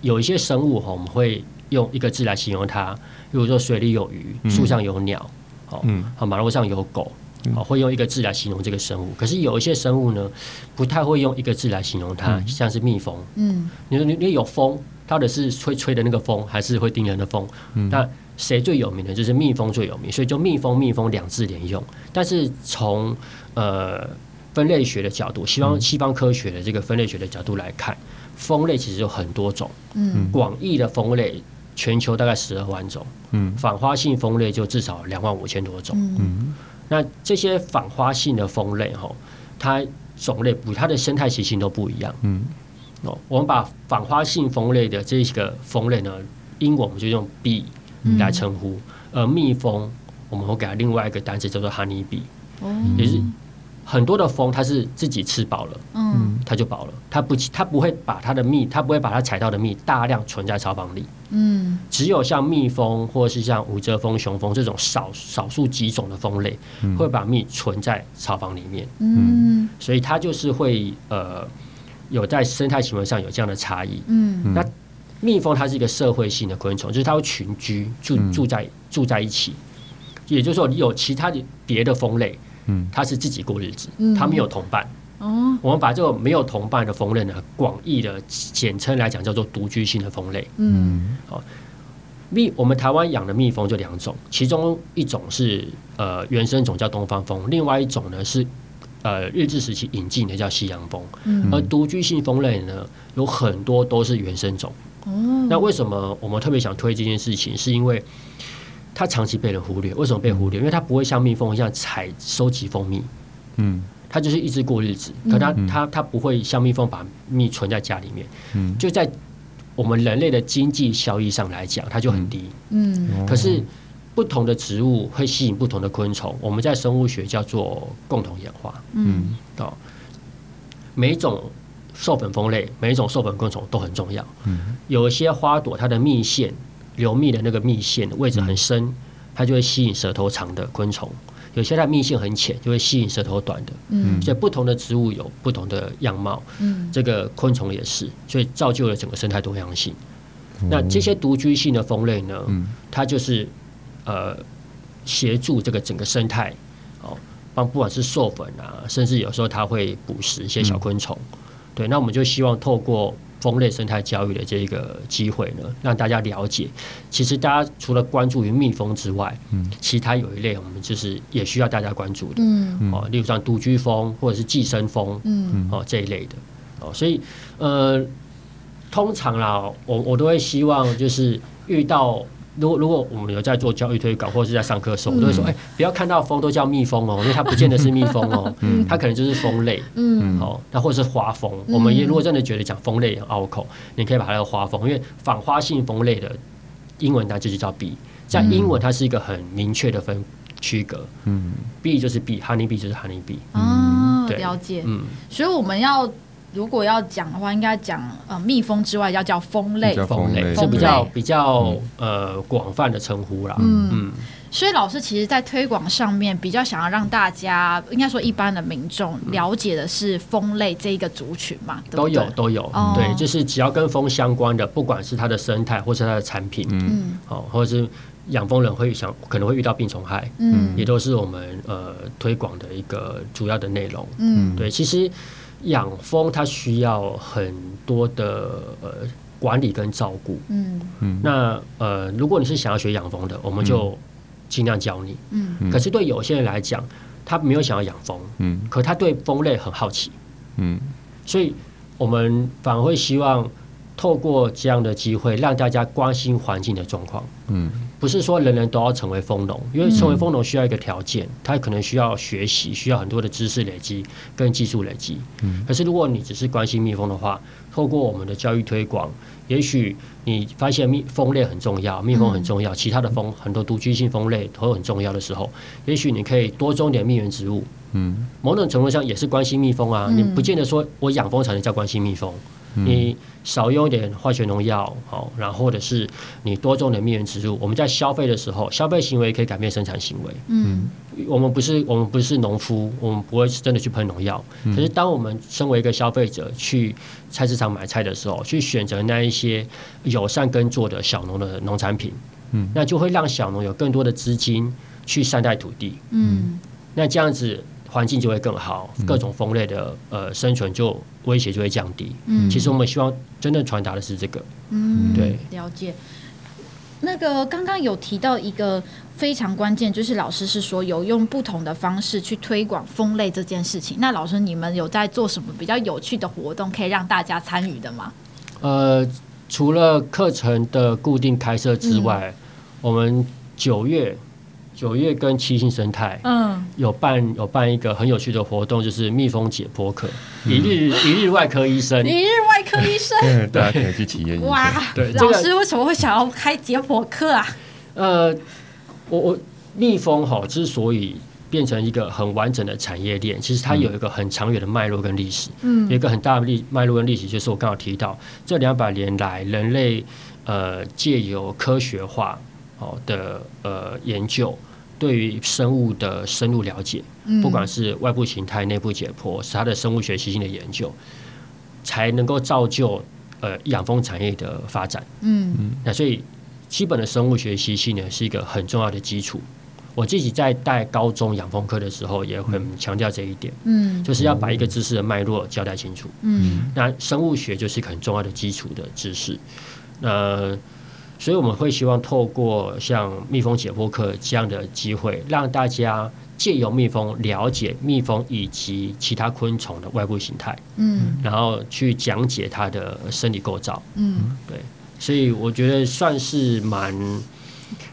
有一些生物哈，我们会用一个字来形容它。比如说水里有鱼，树上有鸟，好、嗯，好，马路上有狗，好，会用一个字来形容这个生物。可是有一些生物呢，不太会用一个字来形容它，像是蜜蜂。嗯，你说你你有风，到底是吹吹的那个风，还是会叮人的风？那谁最有名的？就是蜜蜂最有名，所以就蜜蜂蜜蜂两字连用。但是从呃分类学的角度，西方西方科学的这个分类学的角度来看，蜂类其实有很多种，嗯，广义的蜂类。全球大概十二万种，嗯，访花性蜂类就至少两万五千多种，嗯，那这些访花性的蜂类哈，它种类不，它的生态习性都不一样，嗯，哦，我们把访花性蜂类的这个蜂类呢，英文我们就用 bee 来称呼，而蜜蜂我们会给它另外一个单词叫做 honey bee，也是。很多的蜂，它是自己吃饱了，嗯，它就饱了，它不，它不会把它的蜜，它不会把它采到的蜜大量存在巢房里，嗯，只有像蜜蜂或者是像无蛰蜂、雄蜂这种少少数几种的蜂类，会把蜜存在巢房里面，嗯，所以它就是会呃有在生态行为上有这样的差异，嗯，那蜜蜂它是一个社会性的昆虫，就是它会群居住住在住在一起，也就是说有其他的别的蜂类。嗯，它是自己过日子，他没有同伴。哦，我们把这个没有同伴的蜂类呢，广义的简称来讲叫做独居性的蜂类。嗯，好，蜜我们台湾养的蜜蜂就两种，其中一种是呃原生种叫东方蜂，另外一种呢是呃日治时期引进的叫西洋蜂，嗯、而独居性蜂类呢，有很多都是原生种。哦，那为什么我们特别想推这件事情？是因为它长期被人忽略。为什么被忽略？因为它不会像蜜蜂一样采收集蜂蜜。嗯，它就是一直过日子，可它它它不会像蜜蜂把蜜存在家里面。嗯，就在我们人类的经济效益上来讲，它就很低。嗯，可是不同的植物会吸引不同的昆虫，我们在生物学叫做共同演化。嗯，哦，每一种。授粉蜂类每一种授粉昆虫都很重要。嗯，有一些花朵，它的蜜腺流蜜的那个蜜腺的位置很深，它就会吸引舌头长的昆虫；有些它的蜜腺很浅，就会吸引舌头短的。嗯，所以不同的植物有不同的样貌。嗯，这个昆虫也是，所以造就了整个生态多样性。那这些独居性的蜂类呢？它就是呃协助这个整个生态哦，帮不管是授粉啊，甚至有时候它会捕食一些小昆虫。对，那我们就希望透过蜂类生态教育的这个机会呢，让大家了解，其实大家除了关注于蜜蜂之外，嗯，其他有一类我们就是也需要大家关注的，嗯，哦，例如像独居蜂或者是寄生蜂，嗯，哦这一类的，哦，所以呃，通常啦，我我都会希望就是遇到。如果如果我们有在做教育推广或者是在上课的时候，我都会说：哎，不要看到蜂都叫蜜蜂哦，因为它不见得是蜜蜂哦，它可能就是蜂类。嗯，好，那或者是花蜂。我们也如果真的觉得讲蜂类很拗口，你可以把它叫花蜂，因为仿花性蜂类的英文它就是叫 bee，在英文它是一个很明确的分区隔。嗯，bee 就是 bee，honey bee 就是 honey bee。哦，了解。嗯，所以我们要。如果要讲的话，应该讲呃蜜蜂之外要叫蜂类，蜂类是比较比较呃广泛的称呼啦。嗯嗯，所以老师其实，在推广上面比较想要让大家，应该说一般的民众了解的是蜂类这一个族群嘛，对对都有都有。嗯、对，就是只要跟蜂相关的，不管是它的生态或是它的产品，嗯，好，或者是养蜂人会想可能会遇到病虫害，嗯，也都是我们呃推广的一个主要的内容。嗯，对，其实。养蜂它需要很多的呃管理跟照顾，嗯。嗯，那呃如果你是想要学养蜂的，我们就尽量教你，嗯，可是对有些人来讲，他没有想要养蜂，嗯，可他对蜂类很好奇，嗯，所以我们反而会希望透过这样的机会，让大家关心环境的状况，嗯。不是说人人都要成为蜂农，因为成为蜂农需要一个条件，他可能需要学习，需要很多的知识累积跟技术累积。嗯可是如果你只是关心蜜蜂的话，透过我们的教育推广，也许你发现蜜蜂类很重要，蜜蜂很重要，其他的蜂很多独居性蜂类都很重要的时候，也许你可以多种点蜜源植物。嗯，某种程度上也是关心蜜蜂啊，你不见得说我养蜂才能叫关心蜜蜂。你少用一点化学农药，好，然后或者是你多种点蜜源植物。我们在消费的时候，消费行为可以改变生产行为。嗯，我们不是我们不是农夫，我们不会真的去喷农药。可是当我们身为一个消费者去菜市场买菜的时候，去选择那一些友善耕作的小农的农产品，嗯，那就会让小农有更多的资金去善待土地。嗯，那这样子。环境就会更好，各种蜂类的呃生存就威胁就会降低。嗯，其实我们希望真正传达的是这个。嗯，对，了解。那个刚刚有提到一个非常关键，就是老师是说有用不同的方式去推广蜂类这件事情。那老师你们有在做什么比较有趣的活动，可以让大家参与的吗？呃，除了课程的固定开设之外，嗯、我们九月。九月跟七星生态，嗯，有办有办一个很有趣的活动，就是蜜蜂解剖课，一日一日外科医生，一日外科医生，大家可以去体验一下。哇，对，老师为什么会想要开解剖课啊？呃，我我蜜蜂哈之所以变成一个很完整的产业链，其实它有一个很长远的脉络跟历史，嗯，有一个很大的历脉络跟历史，就是我刚好提到这两百年来人类呃借由科学化。的呃研究，对于生物的深入了解，不管是外部形态、内部解剖，是它的生物学习性的研究，才能够造就呃养蜂产业的发展。嗯嗯，那所以基本的生物学习性呢，是一个很重要的基础。我自己在带高中养蜂课的时候，也很强调这一点。嗯，就是要把一个知识的脉络交代清楚。嗯，那生物学就是一个很重要的基础的知识。那所以我们会希望透过像蜜蜂解剖课这样的机会，让大家借由蜜蜂了解蜜蜂以及其他昆虫的外部形态，嗯，然后去讲解它的生理构造，嗯，对，所以我觉得算是蛮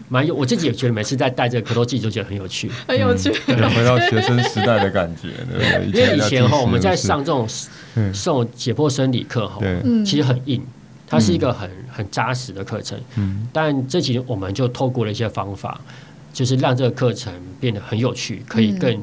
蛮有，我自己也觉得每次在带这个课都自己就觉得很有趣，很有趣，回到学生时代的感觉，对不对？因为以前哈我们在上这种这种解剖生理课哈，其实很硬。它是一个很很扎实的课程，嗯，但这几年我们就透过了一些方法，就是让这个课程变得很有趣，可以更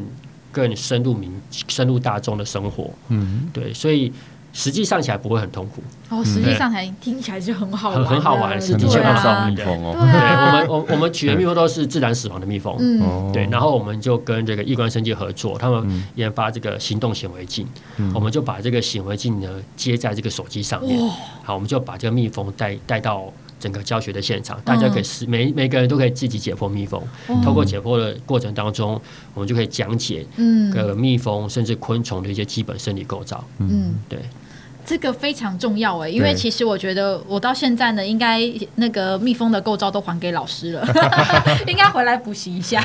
更深入民深入大众的生活，嗯，对，所以。实际上起来不会很痛苦。哦，实际上才听起来就很好玩，很好玩，是的确很上蜜蜂哦。对，我们我我们取的蜜蜂都是自然死亡的蜜蜂，嗯，对。然后我们就跟这个易观生技合作，他们研发这个行动显微镜，我们就把这个显微镜呢接在这个手机上面，好，我们就把这个蜜蜂带带到整个教学的现场，大家可以是每每个人都可以自己解剖蜜蜂，透过解剖的过程当中，我们就可以讲解嗯，个蜜蜂甚至昆虫的一些基本生理构造，嗯，对。这个非常重要哎，因为其实我觉得我到现在呢，应该那个蜜蜂的构造都还给老师了，应该回来补习一下。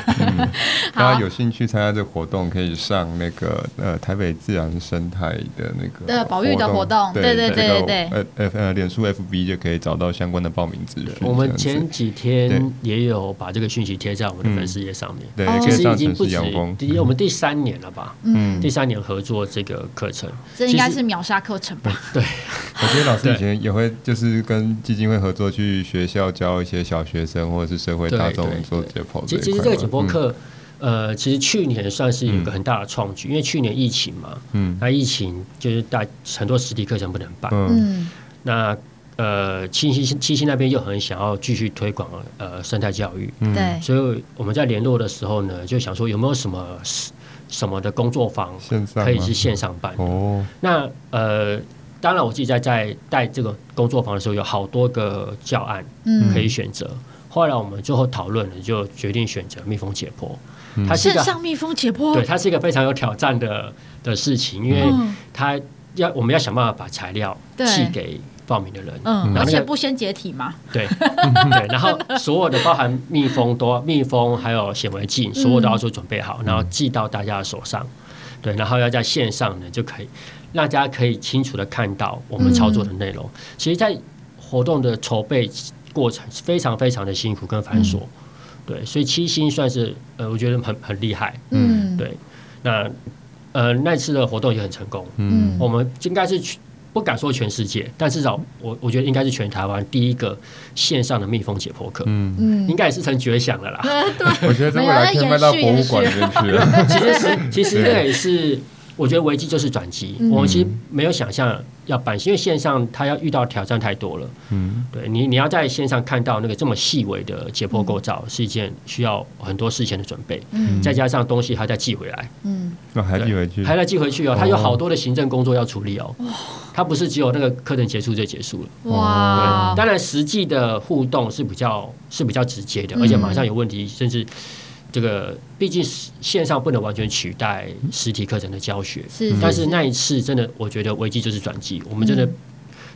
大家有兴趣参加这个活动，可以上那个呃台北自然生态的那个呃保育的活动，对对对对对，呃呃呃，脸书 FB 就可以找到相关的报名资讯。我们前几天也有把这个讯息贴在我们的粉丝页上面，对，其实已经不止第我们第三年了吧？嗯，第三年合作这个课程，这应该是秒杀课程吧？对，我觉得老师以前也会就是跟基金会合作，去学校教一些小学生或者是社会大众做解剖。其实这个解剖课，呃，其实去年算是有一个很大的创举，因为去年疫情嘛，嗯，那疫情就是大很多实体课程不能办，嗯，那呃七星七星那边又很想要继续推广呃生态教育，对，所以我们在联络的时候呢，就想说有没有什么什么的工作坊可以是线上办哦，那呃。当然，我自己在在带这个工作坊的时候，有好多个教案可以选择。嗯、后来我们最后讨论了，就决定选择蜜蜂解剖。它是线上蜜蜂解剖，对，它是一个非常有挑战的的事情，因为它要我们要想办法把材料寄给报名的人，嗯，那个、而且不先解体嘛，对。对，然后所有的包含蜜蜂都蜜蜂还有显微镜，所有都要做准备好，然后寄到大家的手上，对，然后要在线上呢就可以。让大家可以清楚的看到我们操作的内容。其实，在活动的筹备过程非常非常的辛苦跟繁琐，对，所以七星算是呃，我觉得很很厉害，嗯，对。那呃，那次的活动也很成功，嗯，我们应该是不敢说全世界，但至少我我觉得应该是全台湾第一个线上的蜜蜂解剖课，嗯嗯，应该也是成绝响了啦。我觉得这未来可以卖到博物馆里面去了。其实是，其实这也是。我觉得危机就是转机。我们其实没有想象要办，因为线上它要遇到挑战太多了。嗯，对你，你要在线上看到那个这么细微的解剖构造，是一件需要很多事前的准备。嗯，再加上东西还在寄回来。嗯，还寄回去，还在寄回去哦。它有好多的行政工作要处理哦。它不是只有那个课程结束就结束了。哇，当然实际的互动是比较是比较直接的，而且马上有问题，甚至。这个毕竟线上不能完全取代实体课程的教学，是，但是那一次真的，我觉得危机就是转机。我们真的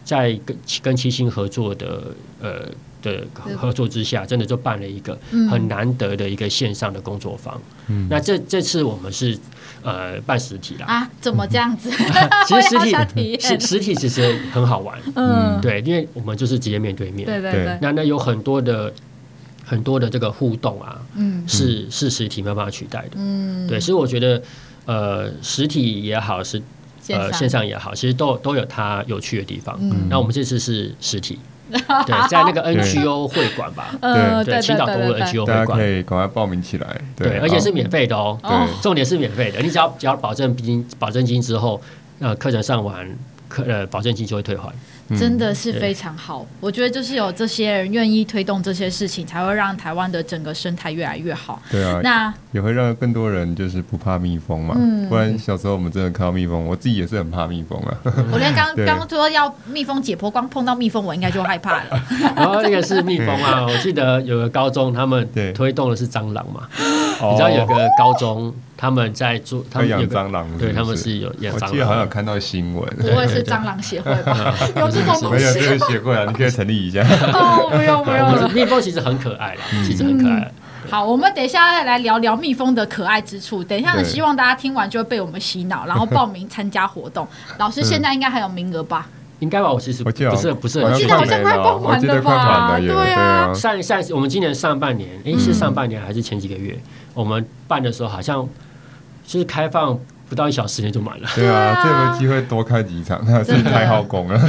在跟跟七星合作的呃的合作之下，真的就办了一个很难得的一个线上的工作坊。嗯，那这这次我们是呃办实体了啊？怎么这样子？其实实体 实实体其实很好玩，嗯，对，因为我们就是直接面对面，对对对。那那有很多的。很多的这个互动啊，嗯，是是实体没有办法取代的，嗯，对，所以我觉得，呃，实体也好，是呃线上。也好，其实都都有它有趣的地方。嗯，那我们这次是实体，对，在那个 NGO 会馆吧，对对，青岛东路 NGO 会馆，大家可以赶快报名起来，对，而且是免费的哦，对，重点是免费的，你只要只要保证金，保证金之后，呃，课程上完，课呃保证金就会退还。真的是非常好，嗯、我觉得就是有这些人愿意推动这些事情，才会让台湾的整个生态越来越好。对啊，那也会让更多人就是不怕蜜蜂嘛。嗯，不然小时候我们真的看到蜜蜂，我自己也是很怕蜜蜂啊。我 连刚刚说要蜜蜂解剖，光碰到蜜蜂我应该就害怕了。然后那个是蜜蜂啊，我记得有个高中他们推动的是蟑螂嘛，对你知道有个高中。他们在做，他们养蟑螂，对他们是有养蟑螂。我记得好像有看到新闻，不会是蟑螂协会吧？有这种东西？没有这个协会啊，你可以成立一下。哦，不用不用。蜜蜂其实很可爱啦，其实很可爱。好，我们等一下来聊聊蜜蜂的可爱之处。等一下呢，希望大家听完就会被我们洗脑，然后报名参加活动。老师现在应该还有名额吧？应该吧？我其实不是不是，我记得好像快报完了吧？对啊，上上我们今年上半年，哎，是上半年还是前几个月？我们办的时候好像就是开放。不到一小时内就满了。对啊，这个机会多开几场，那是太好功了。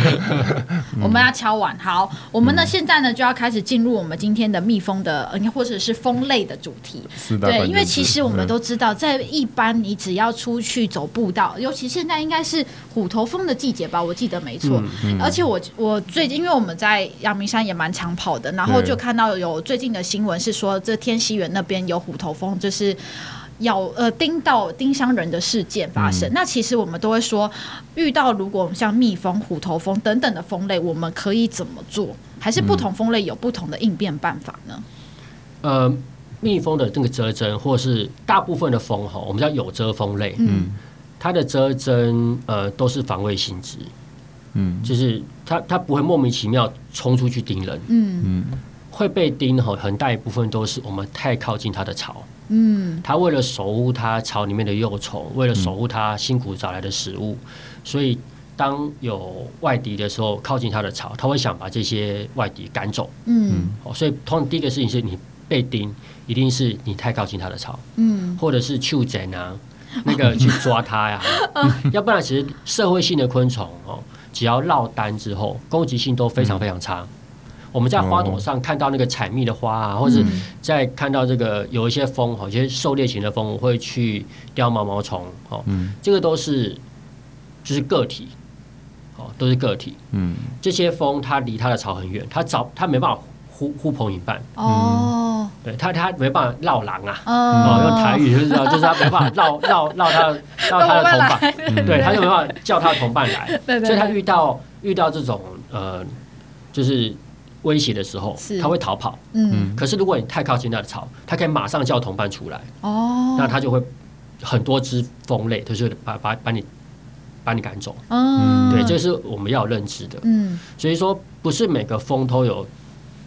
我们要敲碗，好，我们呢现在呢就要开始进入我们今天的蜜蜂的，或者是蜂类的主题。是的，对，因为其实我们都知道，在一般你只要出去走步道，尤其现在应该是虎头蜂的季节吧，我记得没错。而且我我最近，因为我们在阳明山也蛮常跑的，然后就看到有最近的新闻是说，这天溪园那边有虎头蜂，就是。咬呃叮到叮香人的事件发生，嗯、那其实我们都会说，遇到如果像蜜蜂、虎头蜂等等的蜂类，我们可以怎么做？还是不同蜂类有不同的应变办法呢？呃，蜜蜂的这个蛰针，或是大部分的蜂吼，我们叫有蛰蜂类，嗯，它的蛰针呃都是防卫性质，嗯，就是它它不会莫名其妙冲出去叮人，嗯。嗯，会被叮吼，很大一部分都是我们太靠近它的巢。嗯，它为了守护他巢里面的幼虫，为了守护他辛苦找来的食物，嗯、所以当有外敌的时候，靠近他的巢，他会想把这些外敌赶走。嗯，所以通常第一个事情是你被叮，一定是你太靠近他的巢。嗯，或者是触诊啊，那个去抓它呀，要不然其实社会性的昆虫哦，只要落单之后，攻击性都非常非常差。嗯我们在花朵上看到那个采蜜的花啊，或者在看到这个有一些蜂，哈，有些狩猎型的蜂，我会去叼毛毛虫，哦，这个都是就是个体，哦，都是个体，嗯，这些蜂它离它的巢很远，它找它没办法呼呼朋引伴，哦，对，它它没办法绕狼啊，哦，用台语就是就是它没办法绕 绕绕它绕它的同伴，对，它就没办法叫它的同伴来，所以它遇到遇到这种呃，就是。威胁的时候，它会逃跑。嗯，可是如果你太靠近它的巢，它可以马上叫同伴出来。哦，那它就会很多只蜂类，它就把把把你把你赶走。嗯，对，这是我们要认知的。嗯，所以说不是每个蜂都有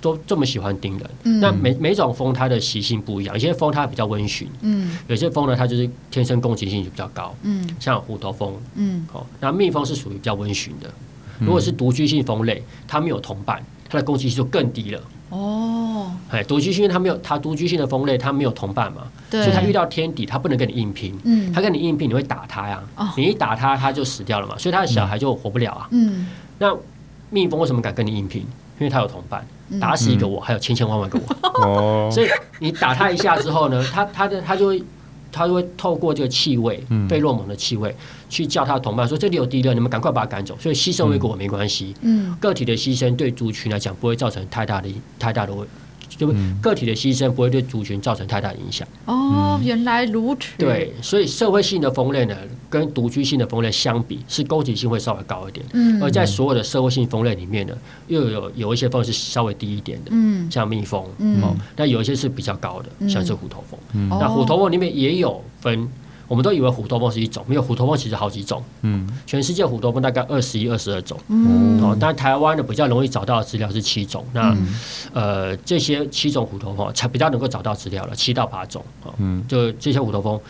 都这么喜欢叮人。嗯，那每每种蜂它的习性不一样，有些蜂它比较温驯。嗯，有些蜂呢，它就是天生攻击性就比较高。嗯，像虎头蜂。嗯，好，那蜜蜂是属于比较温驯的。如果是独居性蜂类，它没有同伴。它的攻击性就更低了哦，哎，独居性它没有，它独居性的蜂类它没有同伴嘛，所以它遇到天敌，它不能跟你硬拼，嗯，它跟你硬拼，你会打它呀，哦，你一打它，它就死掉了嘛，所以它的小孩就活不了啊，嗯，那蜜蜂为什么敢跟你硬拼？因为它有同伴，打死一个我，还有千千万万个我，哦，所以你打它一下之后呢，它它的它就会。它就会透过这个气味，费洛蒙的气味，去叫他的同伴说：“这里有敌人，你们赶快把它赶走。”所以牺牲为国没关系。嗯，个体的牺牲对族群来讲不会造成太大的太大的问。就个体的牺牲不会对族群造成太大影响。哦，原来如此。对，所以社会性的蜂类呢，跟独居性的蜂类相比，是攻击性会稍微高一点。嗯，而在所有的社会性蜂类里面呢，又有有一些蜂是稍微低一点的。嗯，像蜜蜂。嗯，但有一些是比较高的，像是虎头蜂。嗯，那虎头蜂里面也有分。我们都以为虎头蜂是一种，没有虎头蜂其实好几种。嗯，全世界虎头蜂大概二十一、二十二种。嗯，哦，但台湾的比较容易找到的资料是七种。那呃，这些七种虎头蜂才比较能够找到资料了，七到八种。嗯，就这些虎头蜂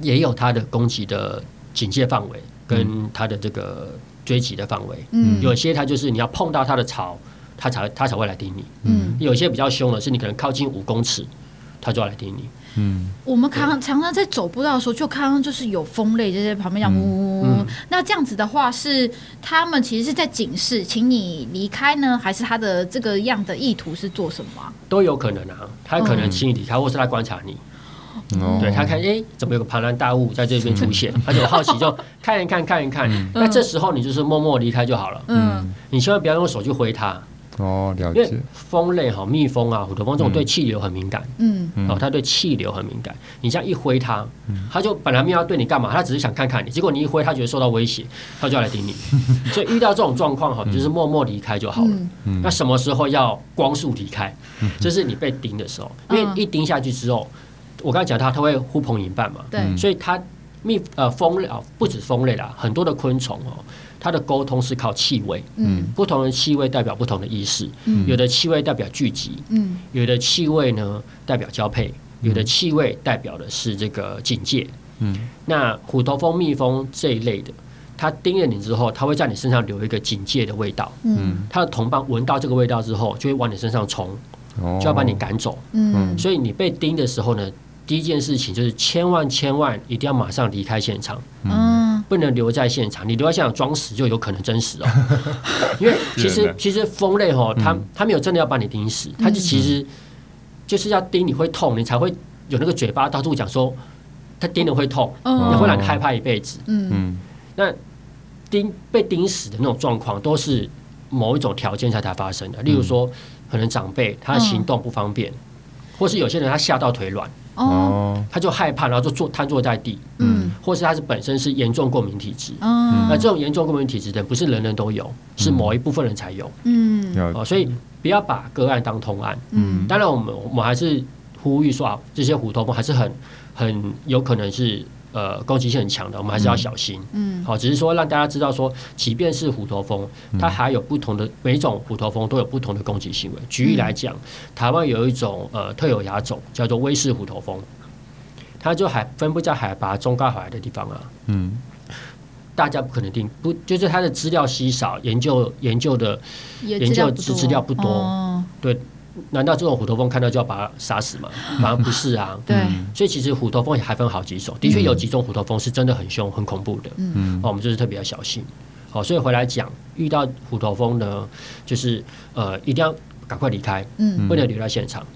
也有它的攻击的警戒范围跟它的这个追击的范围。嗯，有些它就是你要碰到它的巢，它才它才会来叮你。嗯，有些比较凶的是你可能靠近五公尺，它就要来叮你。嗯，我们常常常在走步道的时候，就看到就是有风类就在旁边讲呜呜呜。那这样子的话，是他们其实是在警示，请你离开呢，还是他的这个样的意图是做什么啊？都有可能啊，他可能请你离开，或是他观察你。嗯，对他看，哎、欸，怎么有个庞然大物在这边出现？他就好奇，就看一看，看一看。那这时候你就是默默离开就好了。嗯，你千万不要用手去挥它。哦，了解。因为蜂类哈，蜜蜂啊，虎头蜂这种对气流很敏感。嗯，哦，它对气流很敏感。你这样一挥它，它就本来没有要对你干嘛，它只是想看看你。结果你一挥，它觉得受到威胁，它就要来叮你。所以遇到这种状况哈，就是默默离开就好了。那什么时候要光速离开？就是你被叮的时候，因为一叮下去之后，我刚才讲它，它会呼朋引伴嘛，对，所以它蜜呃蜂类啊，不止蜂类啦，很多的昆虫哦，它的沟通是靠气味，嗯，不同的气味代表不同的意思，嗯，有的气味代表聚集，嗯，有的气味呢代表交配，有的气味代表的是这个警戒，嗯，那虎头蜂、蜜蜂这一类的，它叮了你之后，它会在你身上留一个警戒的味道，嗯，它的同伴闻到这个味道之后，就会往你身上冲，就要把你赶走，嗯，所以你被叮的时候呢。第一件事情就是千万千万一定要马上离开现场，嗯，不能留在现场。你留在现场装死就有可能真实哦。因为 其实其实蜂类哈，它它没有真的要把你叮死，它就其实就是要叮你会痛，你才会有那个嘴巴到处讲说，它叮了会痛，也会让你害怕一辈子。嗯嗯，那叮被叮死的那种状况都是某一种条件下才发生的，例如说可能长辈他行动不方便，或是有些人他吓到腿软。哦，他就害怕，然后就坐瘫坐在地，嗯，或是他是本身是严重过敏体质，嗯，那这种严重过敏体质的不是人人都有，是某一部分人才有，嗯，哦，所以不要把个案当通案，嗯，当然我们我们还是呼吁说啊，这些虎头蜂还是很很有可能是。呃，攻击性很强的，我们还是要小心。嗯，好，只是说让大家知道说，即便是虎头蜂，它还有不同的每一种虎头蜂都有不同的攻击行为。举例来讲，台湾有一种呃特有亚种叫做威氏虎头蜂，它就海分布在海拔中高海拔的地方啊。嗯，大家不可能定不，就是它的资料稀少，研究研究的研究资资料不多，对。难道这种虎头蜂看到就要把它杀死吗？反而不是啊。对，所以其实虎头蜂也还分好几种，的确有几种虎头蜂是真的很凶、很恐怖的。嗯，哦我们就是特别要小心。好，所以回来讲，遇到虎头蜂呢，就是呃，一定要赶快离开，嗯，不能留在现场。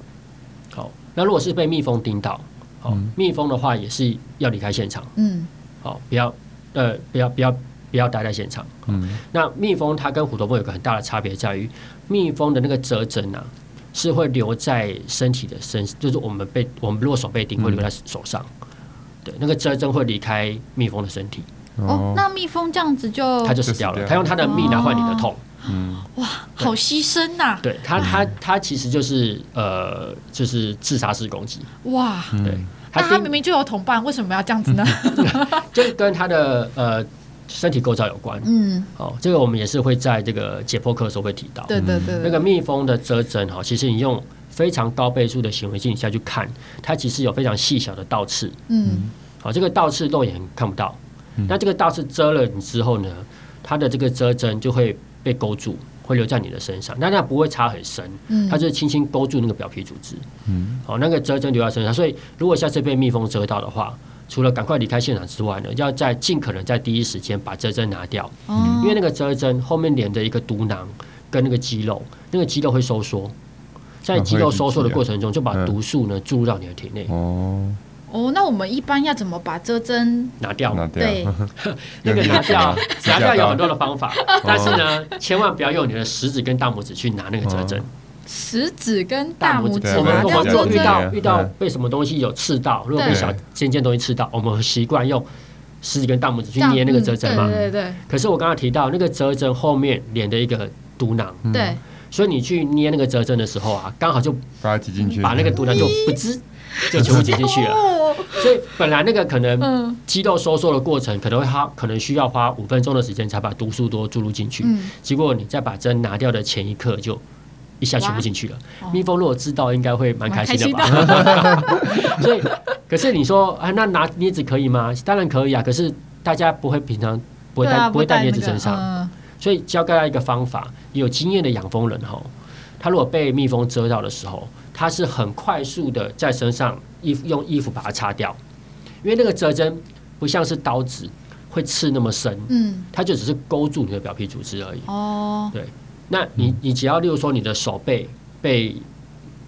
好，那如果是被蜜蜂叮到，好，蜜蜂的话也是要离开现场。嗯，好，不要呃，不要不要不要待在现场。嗯，那蜜蜂它跟虎头蜂有个很大的差别在于，蜜蜂的那个蛰针啊。是会留在身体的身，就是我们被我们如果手被叮，会留在手上。嗯、对，那个针针会离开蜜蜂的身体。哦，那蜜蜂这样子就它就死掉了。它用它的蜜来换你的痛。嗯，哇，好牺牲呐！对它，它它其实就是呃，就是自杀式攻击。哇，对，那它明明就有同伴，为什么要这样子呢？就跟它的呃。身体构造有关，嗯，好，这个我们也是会在这个解剖课的时候会提到，对对对。那个蜜蜂的蛰针哈，其实你用非常高倍数的显微镜下去看，它其实有非常细小的倒刺，嗯，好，这个倒刺肉眼看不到，那这个倒刺遮了你之后呢，它的这个蛰针就会被勾住，会留在你的身上，但它不会插很深，嗯，它就是轻轻勾住那个表皮组织，嗯，好，那个蛰针留在身上，所以如果下次被蜜蜂蛰到的话。除了赶快离开现场之外呢，要在尽可能在第一时间把遮针拿掉，嗯，因为那个遮针后面连着一个毒囊跟那个肌肉，那个肌肉会收缩，在肌肉收缩的过程中就把毒素呢注入到你的体内。哦。哦，那我们一般要怎么把遮针拿掉？对，那个拿掉，拿掉 有很多的方法，但是呢，千万不要用你的食指跟大拇指去拿那个遮针。食指跟大拇指，我们我们遇到遇到被什么东西有刺到，如果被小尖尖东西刺到，我们习惯用食指跟大拇指去捏那个折针嘛。对对对。可是我刚刚提到那个折针后面连的一个毒囊，对，所以你去捏那个折针的时候啊，刚好就把它挤进去，把那个毒囊就不知，就全部挤进去了。所以本来那个可能肌肉收缩的过程可能会花，可能需要花五分钟的时间才把毒素多注入进去。结果你在把针拿掉的前一刻就。一下全部进去了，蜜蜂如果知道，应该会蛮开心的吧？所以，可是你说啊，那拿镊子可以吗？当然可以啊。可是大家不会平常不会带不会带镊子身上，所以教大家一个方法。有经验的养蜂人哈，他如果被蜜蜂蛰到的时候，他是很快速的在身上衣服用衣服把它擦掉，因为那个蛰针不像是刀子会刺那么深，嗯，它就只是勾住你的表皮组织而已。哦，对。那你你只要，例如说你的手背被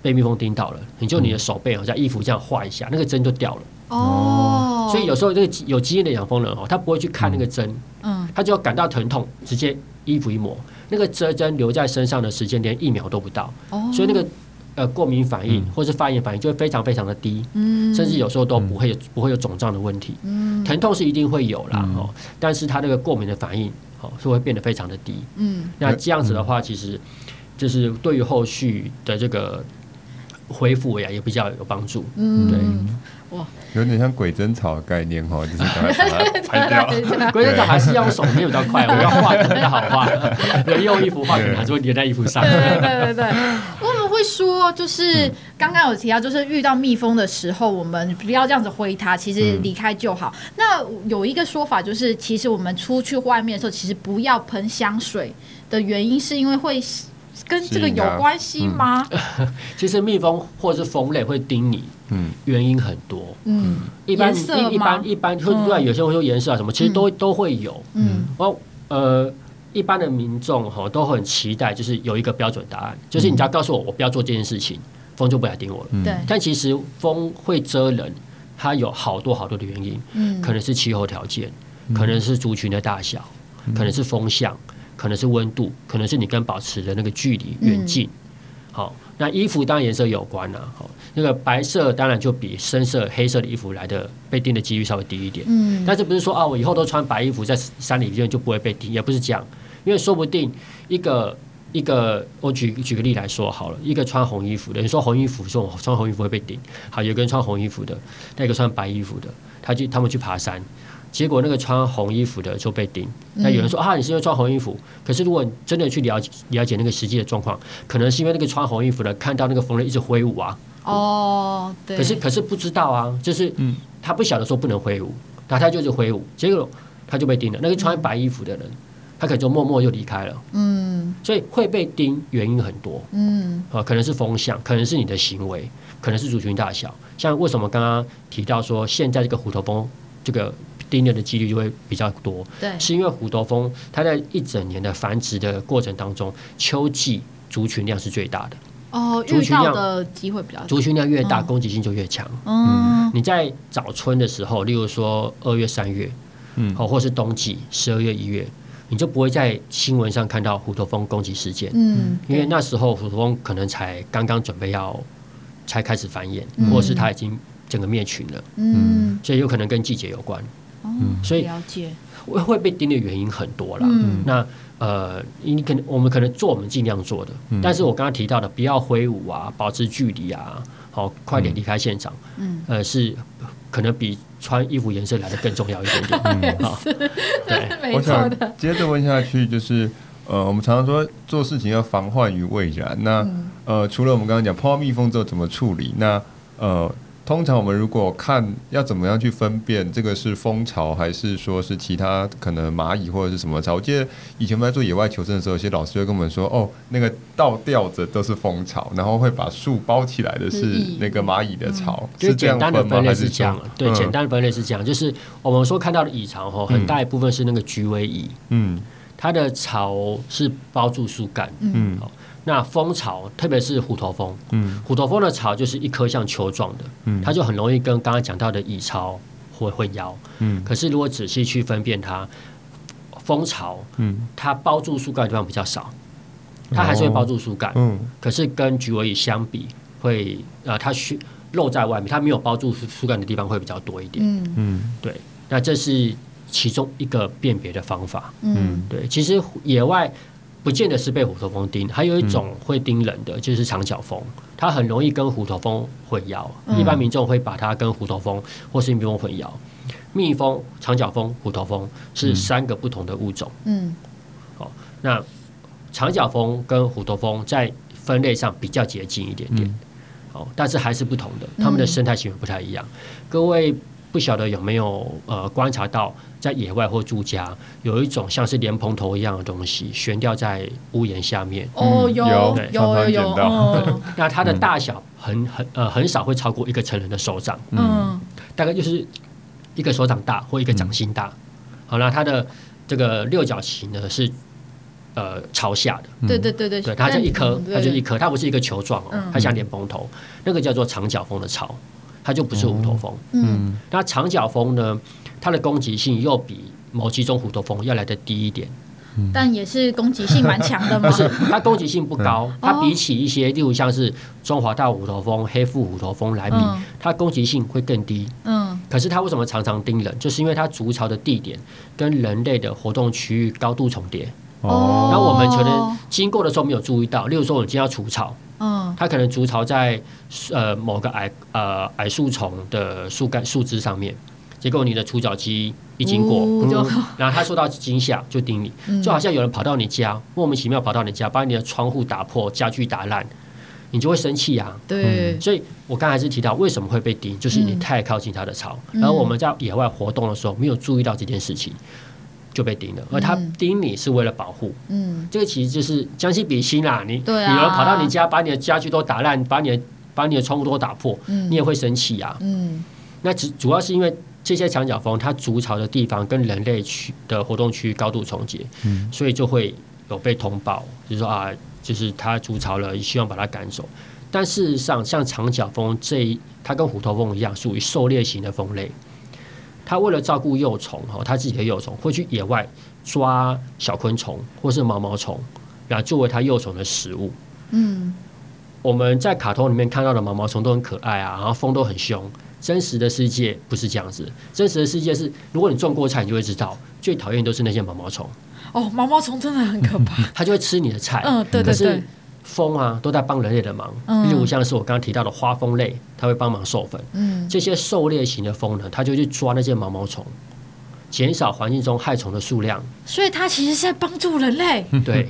被蜜蜂叮到了，你就你的手背好像衣服这样画一下，那个针就掉了。哦，所以有时候这个有经验的养蜂人哦，他不会去看那个针，嗯，他就感到疼痛，直接衣服一抹，那个蛰针留在身上的时间连一秒都不到。哦，所以那个呃过敏反应或是发炎反应就会非常非常的低，嗯，甚至有时候都不会有不会有肿胀的问题。嗯，疼痛是一定会有啦哦，但是他那个过敏的反应。是会变得非常的低，嗯，那这样子的话，其实就是对于后续的这个恢复呀，也比较有帮助。嗯，对。哇，有点像鬼针草的概念哈，就是赶快把它 拍掉。鬼针草还是要用手捏比较快，我要画比较好画，用一幅画可能还是会粘在衣服上。对对对会说，就是刚刚有提到，就是遇到蜜蜂的时候，我们不要这样子挥它，其实离开就好。嗯、那有一个说法就是，其实我们出去外面的时候，其实不要喷香水的原因，是因为会。跟这个有关系吗？嗯、其实蜜蜂或者是蜂类会叮你，嗯，原因很多，嗯，一般一一般一般会对有些人会说颜色啊什么，其实都、嗯、都会有，嗯，哦呃，一般的民众哈都很期待，就是有一个标准答案，就是你只要告诉我我不要做这件事情，风就不来盯我了，对、嗯。但其实风会遮人，它有好多好多的原因，嗯，可能是气候条件，可能是族群的大小，可能是风向。可能是温度，可能是你跟保持的那个距离远近。好、嗯，那衣服当然颜色有关了。好，那个白色当然就比深色、黑色的衣服来的被叮的几率稍微低一点。嗯，但是不是说啊，我以后都穿白衣服在山里面就不会被叮，也不是这样。因为说不定一个一个，我举举个例来说好了，一个穿红衣服的，你说红衣服说我穿红衣服会被顶，好，有个人穿红衣服的，那个穿白衣服的，他去他们去爬山。结果那个穿红衣服的就被叮。那有人说啊，你是因为穿红衣服。可是如果你真的去了解了解那个实际的状况，可能是因为那个穿红衣服的看到那个蜂类一直挥舞啊。哦，对。可是可是不知道啊，就是他不晓得说不能挥舞，然后他就是挥舞，结果他就被叮了。那个穿白衣服的人，他可能就默默就离开了。嗯。所以会被叮原因很多。嗯。啊，可能是风向，可能是你的行为，可能是族群大小。像为什么刚刚提到说现在这个虎头蜂这个。叮人的几率就会比较多，对，是因为虎头蜂它在一整年的繁殖的过程当中，秋季族群量是最大的哦，族群量的机会比较，族群量越大，攻击性就越强。嗯，你在早春的时候，例如说二月、三月，嗯，哦，或是冬季十二月、一月，你就不会在新闻上看到虎头蜂攻击事件，嗯，因为那时候虎头蜂可能才刚刚准备要才开始繁衍，或是它已经整个灭群了，嗯，所以有可能跟季节有关。嗯，所以会会被盯的原因很多了。嗯，那呃，你可能我们可能做我们尽量做的，嗯、但是我刚刚提到的，不要挥舞啊，保持距离啊，好，快点离开现场。嗯，呃，是可能比穿衣服颜色来的更重要一点点。嗯，好，对，我想接着问下去，就是呃，我们常常说做事情要防患于未然。那、嗯、呃，除了我们刚刚讲碰到蜜蜂之后怎么处理，那呃。通常我们如果看要怎么样去分辨这个是蜂巢还是说是其他可能蚂蚁或者是什么巢？我记得以前我们在做野外求生的时候，有些老师会跟我们说：“哦，那个倒吊着都是蜂巢，然后会把树包起来的是那个蚂蚁的巢。嗯”是简单的分类是这样，对，简单的分类是这样，就是我们说看到的蚁巢哈，很大一部分是那个橘尾蚁，嗯，它的巢是包住树干，嗯。那蜂巢，特别是虎头蜂，嗯，虎头蜂的巢就是一颗像球状的，嗯，它就很容易跟刚刚讲到的蚁巢混混淆，嗯，可是如果仔细去分辨它，蜂巢，嗯，它包住树干的地方比较少，它还是会包住树干，嗯，可是跟橘尾蚁相比会，会呃，它需露在外面，它没有包住树干的地方会比较多一点，嗯。嗯，对，那这是其中一个辨别的方法，嗯，对，其实野外。不见得是被虎头蜂叮，还有一种会叮人的，就是长角蜂，它很容易跟虎头蜂混淆。一般民众会把它跟虎头蜂或是蜜蜂混淆。蜜蜂、长角蜂、虎头蜂是三个不同的物种。嗯，好，那长角蜂跟虎头蜂在分类上比较接近一点点，好，但是还是不同的，它们的生态行为不太一样。各位。不晓得有没有呃观察到，在野外或住家有一种像是莲蓬头一样的东西悬吊在屋檐下面。哦，有有有有。那它的大小很很呃很少会超过一个成人的手掌。嗯。大概就是一个手掌大或一个掌心大。好，那它的这个六角形呢是呃朝下的。对对对对。对，它就一颗，它就一颗，它不是一个球状哦，它像莲蓬头，那个叫做长角蜂的巢。它就不是虎头蜂，嗯，那长角蜂呢？它的攻击性又比某几种虎头蜂要来得低一点，但也是攻击性蛮强的嘛。不是，它攻击性不高，它比起一些，例如像是中华大虎头蜂、黑腹虎头蜂来比，它攻击性会更低。嗯，可是它为什么常常叮人？就是因为它筑巢的地点跟人类的活动区域高度重叠。哦，然后我们可能经过的时候没有注意到，例如说我们今天要除草。嗯，它可能筑巢在呃某个矮呃矮树丛的树干树枝上面，结果你的除脚机一经过，嗯、然后它受到惊吓就叮你，就好像有人跑到你家，莫名其妙跑到你家，把你的窗户打破，家具打烂，你就会生气啊。对，所以我刚才是提到为什么会被叮，就是你太靠近它的巢，然后我们在野外活动的时候没有注意到这件事情。就被叮了，而他叮你是为了保护。嗯，这个其实就是将心比心啦。你对、啊、有人跑到你家，把你的家具都打烂，把你的把你的窗户都打破，嗯、你也会生气啊。嗯，那主主要是因为这些长角蜂它筑巢的地方跟人类区的活动区高度重叠，嗯，所以就会有被通报，就是说啊，就是它筑巢了，希望把它赶走。但事实上，像长角蜂这一，它跟虎头蜂一样，属于狩猎型的蜂类。它为了照顾幼虫哈，他自己的幼虫会去野外抓小昆虫或是毛毛虫，然后作为他幼虫的食物。嗯，我们在卡通里面看到的毛毛虫都很可爱啊，然后风都很凶。真实的世界不是这样子，真实的世界是，如果你种过菜，你就会知道，最讨厌都是那些毛毛虫。哦，毛毛虫真的很可怕，它就会吃你的菜。嗯，对对对。蜂啊，都在帮人类的忙。例如像是我刚刚提到的花蜂类，它会帮忙授粉。嗯，这些狩猎型的蜂呢，它就去抓那些毛毛虫，减少环境中害虫的数量。所以它其实是在帮助人类。对，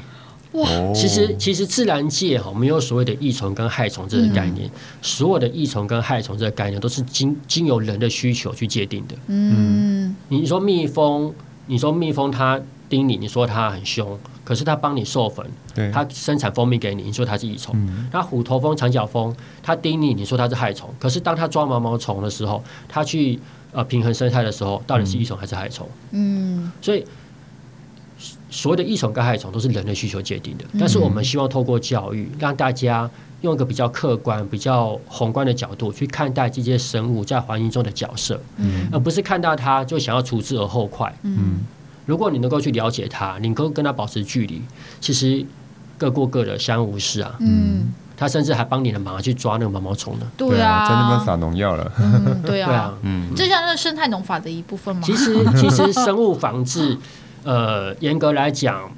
哇，其实其实自然界哈没有所谓的益虫跟害虫这个概念，所有的益虫跟害虫这个概念都是经经由人的需求去界定的。嗯，你说蜜蜂，你说蜜蜂它叮你，你说它很凶。可是它帮你授粉，它生产蜂蜜给你，你说它是益虫。那虎头蜂、长角蜂，它叮你，你说它是害虫。可是当它抓毛毛虫的时候，它去呃平衡生态的时候，到底是益虫还是害虫？嗯，所以所谓的益虫跟害虫都是人的需求界定的。但是我们希望透过教育，让大家用一个比较客观、比较宏观的角度去看待这些生物在环境中的角色，嗯，而不是看到它就想要除之而后快，嗯。如果你能够去了解它，你能够跟它保持距离，其实各过各的，相安无事啊。嗯，他甚至还帮你的忙去抓那个毛毛虫呢。对啊，在那边撒农药了。嗯，对啊，嗯，这像是生态农法的一部分嘛？其实，其实生物防治，呃，严格来讲，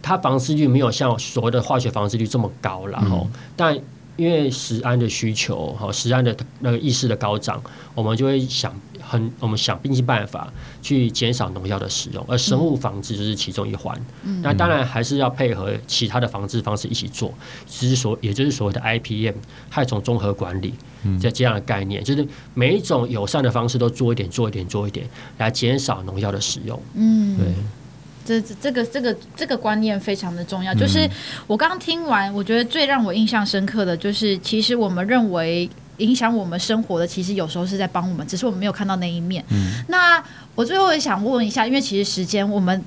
它防治率没有像所谓的化学防治率这么高，然后，但。因为食安的需求，哈，食安的那个意识的高涨，我们就会想很，我们想尽办法去减少农药的使用，而生物防治就是其中一环。嗯、那当然还是要配合其他的防治方式一起做，其实所也就是所谓的 IPM 害虫综合管理，在这样的概念，就是每一种友善的方式都做一点，做一点，做一点，来减少农药的使用。嗯，对。这这个这个这个观念非常的重要。就是我刚刚听完，我觉得最让我印象深刻的就是，其实我们认为影响我们生活的，其实有时候是在帮我们，只是我们没有看到那一面。嗯。那我最后也想问一下，因为其实时间我们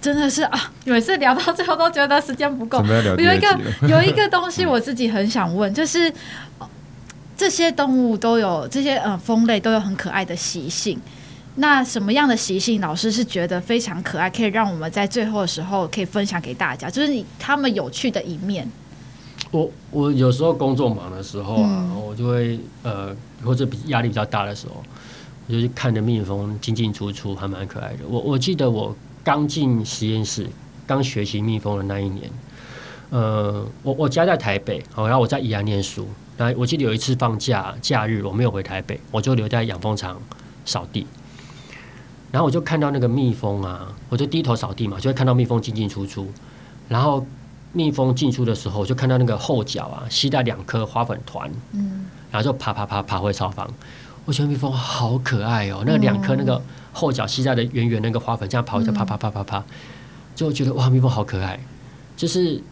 真的是啊，每次聊到最后都觉得时间不够。有一个有一个东西我自己很想问，就是这些动物都有这些呃蜂类都有很可爱的习性。那什么样的习性，老师是觉得非常可爱，可以让我们在最后的时候可以分享给大家，就是你他们有趣的一面。我我有时候工作忙的时候啊，嗯、我就会呃，或者比压力比较大的时候，我就去看着蜜蜂进进出出，还蛮可爱的。我我记得我刚进实验室，刚学习蜜蜂的那一年，呃，我我家在台北，然后我在宜兰念书，然后我记得有一次放假假日，我没有回台北，我就留在养蜂场扫地。然后我就看到那个蜜蜂啊，我就低头扫地嘛，就会看到蜜蜂进进出出。然后蜜蜂进出的时候，我就看到那个后脚啊，携带两颗花粉团，嗯，然后就爬爬爬爬回巢房。我觉得蜜蜂好可爱哦，那两颗那个后脚携带的圆圆那个花粉，这样跑一下啪啪啪啪啪，就觉得哇，蜜蜂好可爱。就是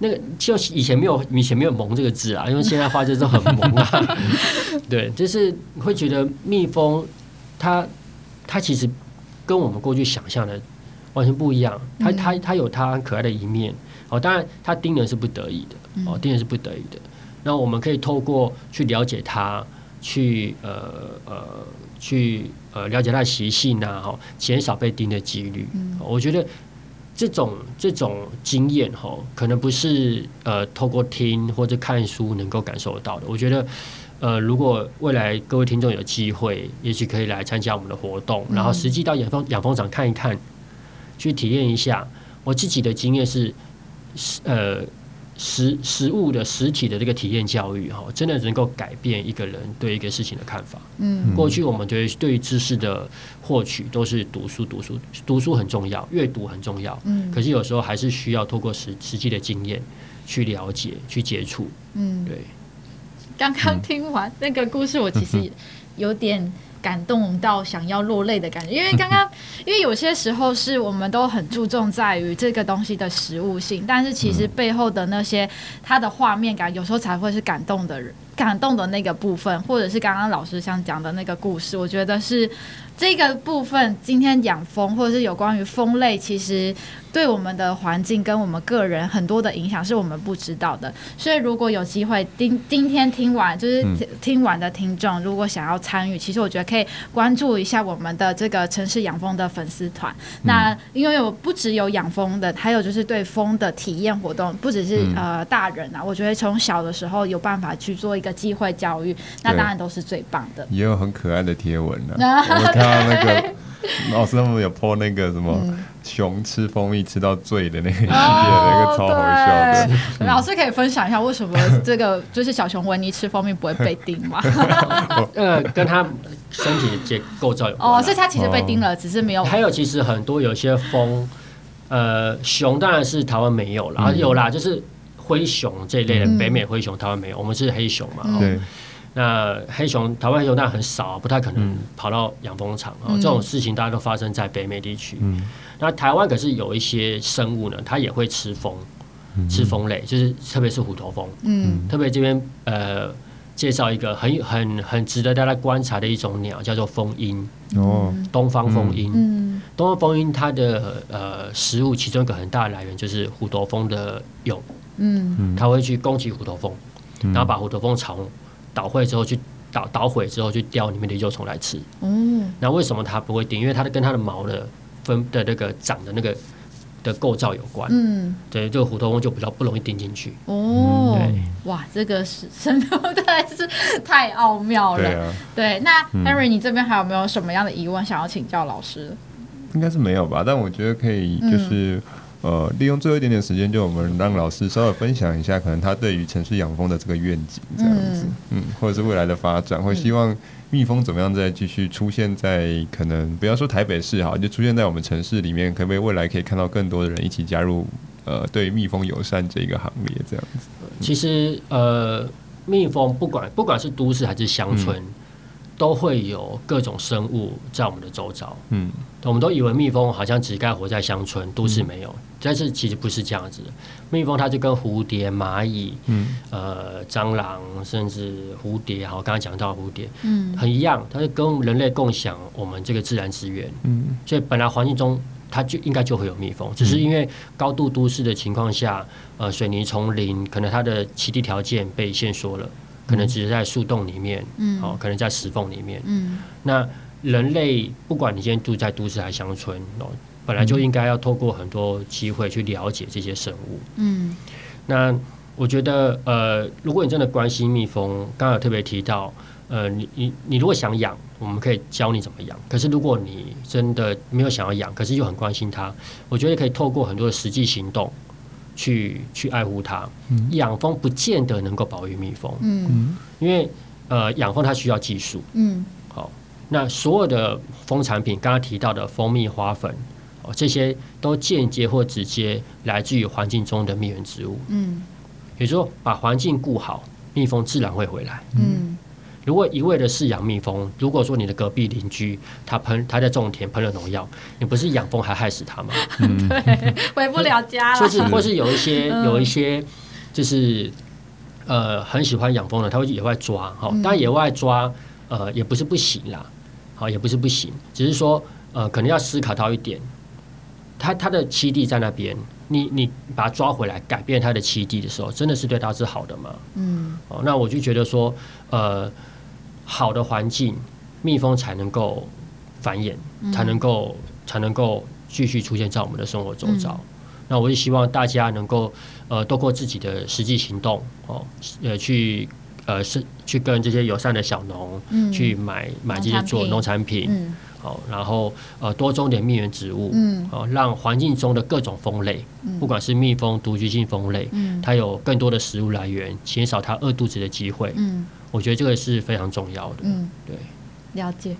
那个，就以前没有以前没有“萌”这个字啊，因为现在话就是很萌啊。对，就是会觉得蜜蜂它。它其实跟我们过去想象的完全不一样，它它它有它可爱的一面哦。当然，它盯人是不得已的哦，盯人是不得已的。那我们可以透过去了解它，去呃呃去呃了解它的习性呐，哈，减少被盯的几率。我觉得这种这种经验哈，可能不是呃透过听或者看书能够感受得到的。我觉得。呃，如果未来各位听众有机会，也许可以来参加我们的活动，然后实际到养蜂养蜂场看一看，去体验一下。我自己的经验是，呃，实实物的实体的这个体验教育哈，真的能够改变一个人对一个事情的看法。嗯，过去我们觉得对于知识的获取都是读书读书读书很重要，阅读很重要。嗯，可是有时候还是需要透过实实际的经验去了解、去接触。嗯，对。刚刚听完那个故事，我其实有点。感动到想要落泪的感觉，因为刚刚，因为有些时候是我们都很注重在于这个东西的实物性，但是其实背后的那些它的画面感，有时候才会是感动的人，感动的那个部分，或者是刚刚老师想讲的那个故事，我觉得是这个部分。今天养蜂，或者是有关于蜂类，其实。对我们的环境跟我们个人很多的影响是我们不知道的，所以如果有机会今今天听完就是听完的听众，如果想要参与，其实我觉得可以关注一下我们的这个城市养蜂的粉丝团。那因为有不只有养蜂的，还有就是对蜂的体验活动，不只是呃大人啊，我觉得从小的时候有办法去做一个机会教育，那当然都是最棒的。也有很可爱的贴文呢，到那个。老师他们有 po 那个什么熊吃蜂蜜吃到醉的那个影片，那个超好笑的。老师可以分享一下为什么这个就是小熊维尼吃蜂蜜不会被叮吗？呃，跟他身体的结构造有关。哦，所以他其实被叮了，只是没有。还有其实很多有些蜂，呃，熊当然是台湾没有啦，有啦，就是灰熊这一类的，北美灰熊台湾没有，我们是黑熊嘛。对。那黑熊，台湾黑熊当然很少，不太可能跑到养蜂场啊。嗯、这种事情大家都发生在北美地区。嗯、那台湾可是有一些生物呢，它也会吃蜂，嗯、吃蜂类，就是特别是虎头蜂。嗯，特别这边呃介绍一个很很很值得大家观察的一种鸟，叫做蜂鹰。哦，东方蜂鹰。嗯，东方蜂鹰它的呃食物其中一个很大的来源就是虎头蜂的蛹。嗯，它会去攻击虎头蜂，然后把虎头蜂巢。捣毁之后去捣捣毁之后去叼里面的幼虫来吃。嗯，那为什么它不会叮？因为它的跟它的毛的分的那个长的那个的构造有关。嗯，对，这个虎头蜂就比较不容易叮进去。哦，对，哇，这个是真的是太奥妙了。对啊，对，那 Henry，你这边还有没有什么样的疑问想要请教老师？应该是没有吧，但我觉得可以，就是。嗯呃，利用最后一点点时间，就我们让老师稍微分享一下，可能他对于城市养蜂的这个愿景，这样子，嗯，嗯，或者是未来的发展，会希望蜜蜂怎么样再继续出现在可能不要说台北市哈，就出现在我们城市里面，可不可以未来可以看到更多的人一起加入呃，对蜜蜂友善这个行列，这样子。其实呃，蜜蜂不管不管是都市还是乡村。嗯都会有各种生物在我们的周遭，嗯，我们都以为蜜蜂好像只该活在乡村，都市没有，但是其实不是这样子。的。蜜蜂它就跟蝴蝶、蚂蚁、嗯，呃，蟑螂，甚至蝴蝶，好，刚刚讲到蝴蝶，嗯，很一样，它是跟人类共享我们这个自然资源，嗯，所以本来环境中它就应该就会有蜜蜂，只是因为高度都市的情况下，呃，水泥丛林可能它的栖地条件被限缩了。可能只是在树洞里面，嗯，哦，可能在石缝里面，嗯，那人类不管你今天住在都市还是乡村，哦，本来就应该要透过很多机会去了解这些生物，嗯，那我觉得，呃，如果你真的关心蜜蜂，刚刚有特别提到，呃，你你你如果想养，我们可以教你怎么养。可是如果你真的没有想要养，可是又很关心它，我觉得可以透过很多的实际行动。去去爱护它，养蜂不见得能够保育蜜蜂，嗯，因为呃养蜂它需要技术，嗯，好，那所有的蜂产品，刚刚提到的蜂蜜、花粉，哦，这些都间接或直接来自于环境中的蜜源植物，嗯，也就是说把环境顾好，蜜蜂自然会回来，嗯。如果一味的饲养蜜蜂，如果说你的隔壁邻居他喷他在种田喷了农药，你不是养蜂还害死他吗？对，回不了家了。就是或是有一些有一些就是呃很喜欢养蜂的，他会去野外抓哈，当然野外抓呃也不是不行啦，好也不是不行，只是说呃可能要思考到一点，他他的栖地在那边，你你把它抓回来改变它的栖地的时候，真的是对它是好的吗？嗯，哦，那我就觉得说呃。好的环境，蜜蜂才能够繁衍，才能够才能够继续出现在我们的生活周遭。嗯、那我也希望大家能够呃，透过自己的实际行动哦，呃，去呃是去跟这些友善的小农、嗯、去买买这些做农产品，好，然后呃多种点蜜源植物，嗯，好，让环境中的各种蜂类，嗯、不管是蜜蜂、独居性蜂类，嗯，它有更多的食物来源，减少它饿肚子的机会，嗯，我觉得这个是非常重要的，嗯，对，了解。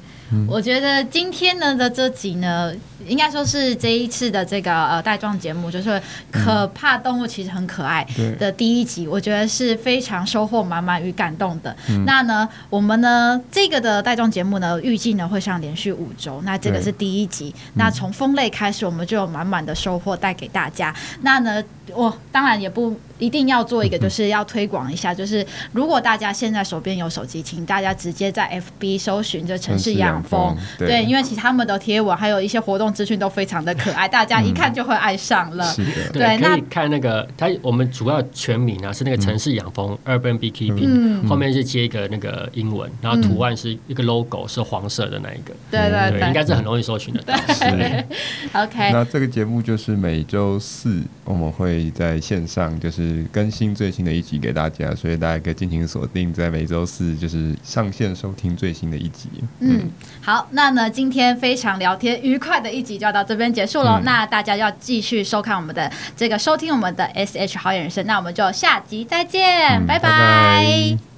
我觉得今天呢的这集呢，应该说是这一次的这个呃带状节目，就是可怕动物其实很可爱的第一集，我觉得是非常收获满满与感动的。那呢，我们呢这个的带状节目呢，预计呢会上连续五周。那这个是第一集，那从蜂类开始，我们就有满满的收获带给大家。那呢，我当然也不一定要做一个，就是要推广一下，就是如果大家现在手边有手机，请大家直接在 FB 搜寻这城市养。风对，对，因为其实他们的贴文还有一些活动资讯都非常的可爱，大家一看就会爱上了。嗯、对，可以看那个，它我们主要全名啊是那个城市养蜂 （Urban Beekeeping），、嗯、后面是接一个那个英文，然后图案是一个 logo，是黄色的那一个。对对对，对，应该是很容易搜寻的。对，OK。那这个节目就是每周四我们会在线上就是更新最新的一集给大家，所以大家可以尽情锁定在每周四就是上线收听最新的一集。嗯。好，那呢，今天非常聊天愉快的一集就要到这边结束喽。那大家要继续收看我们的这个收听我们的 S H 好演人生，那我们就下集再见，拜拜。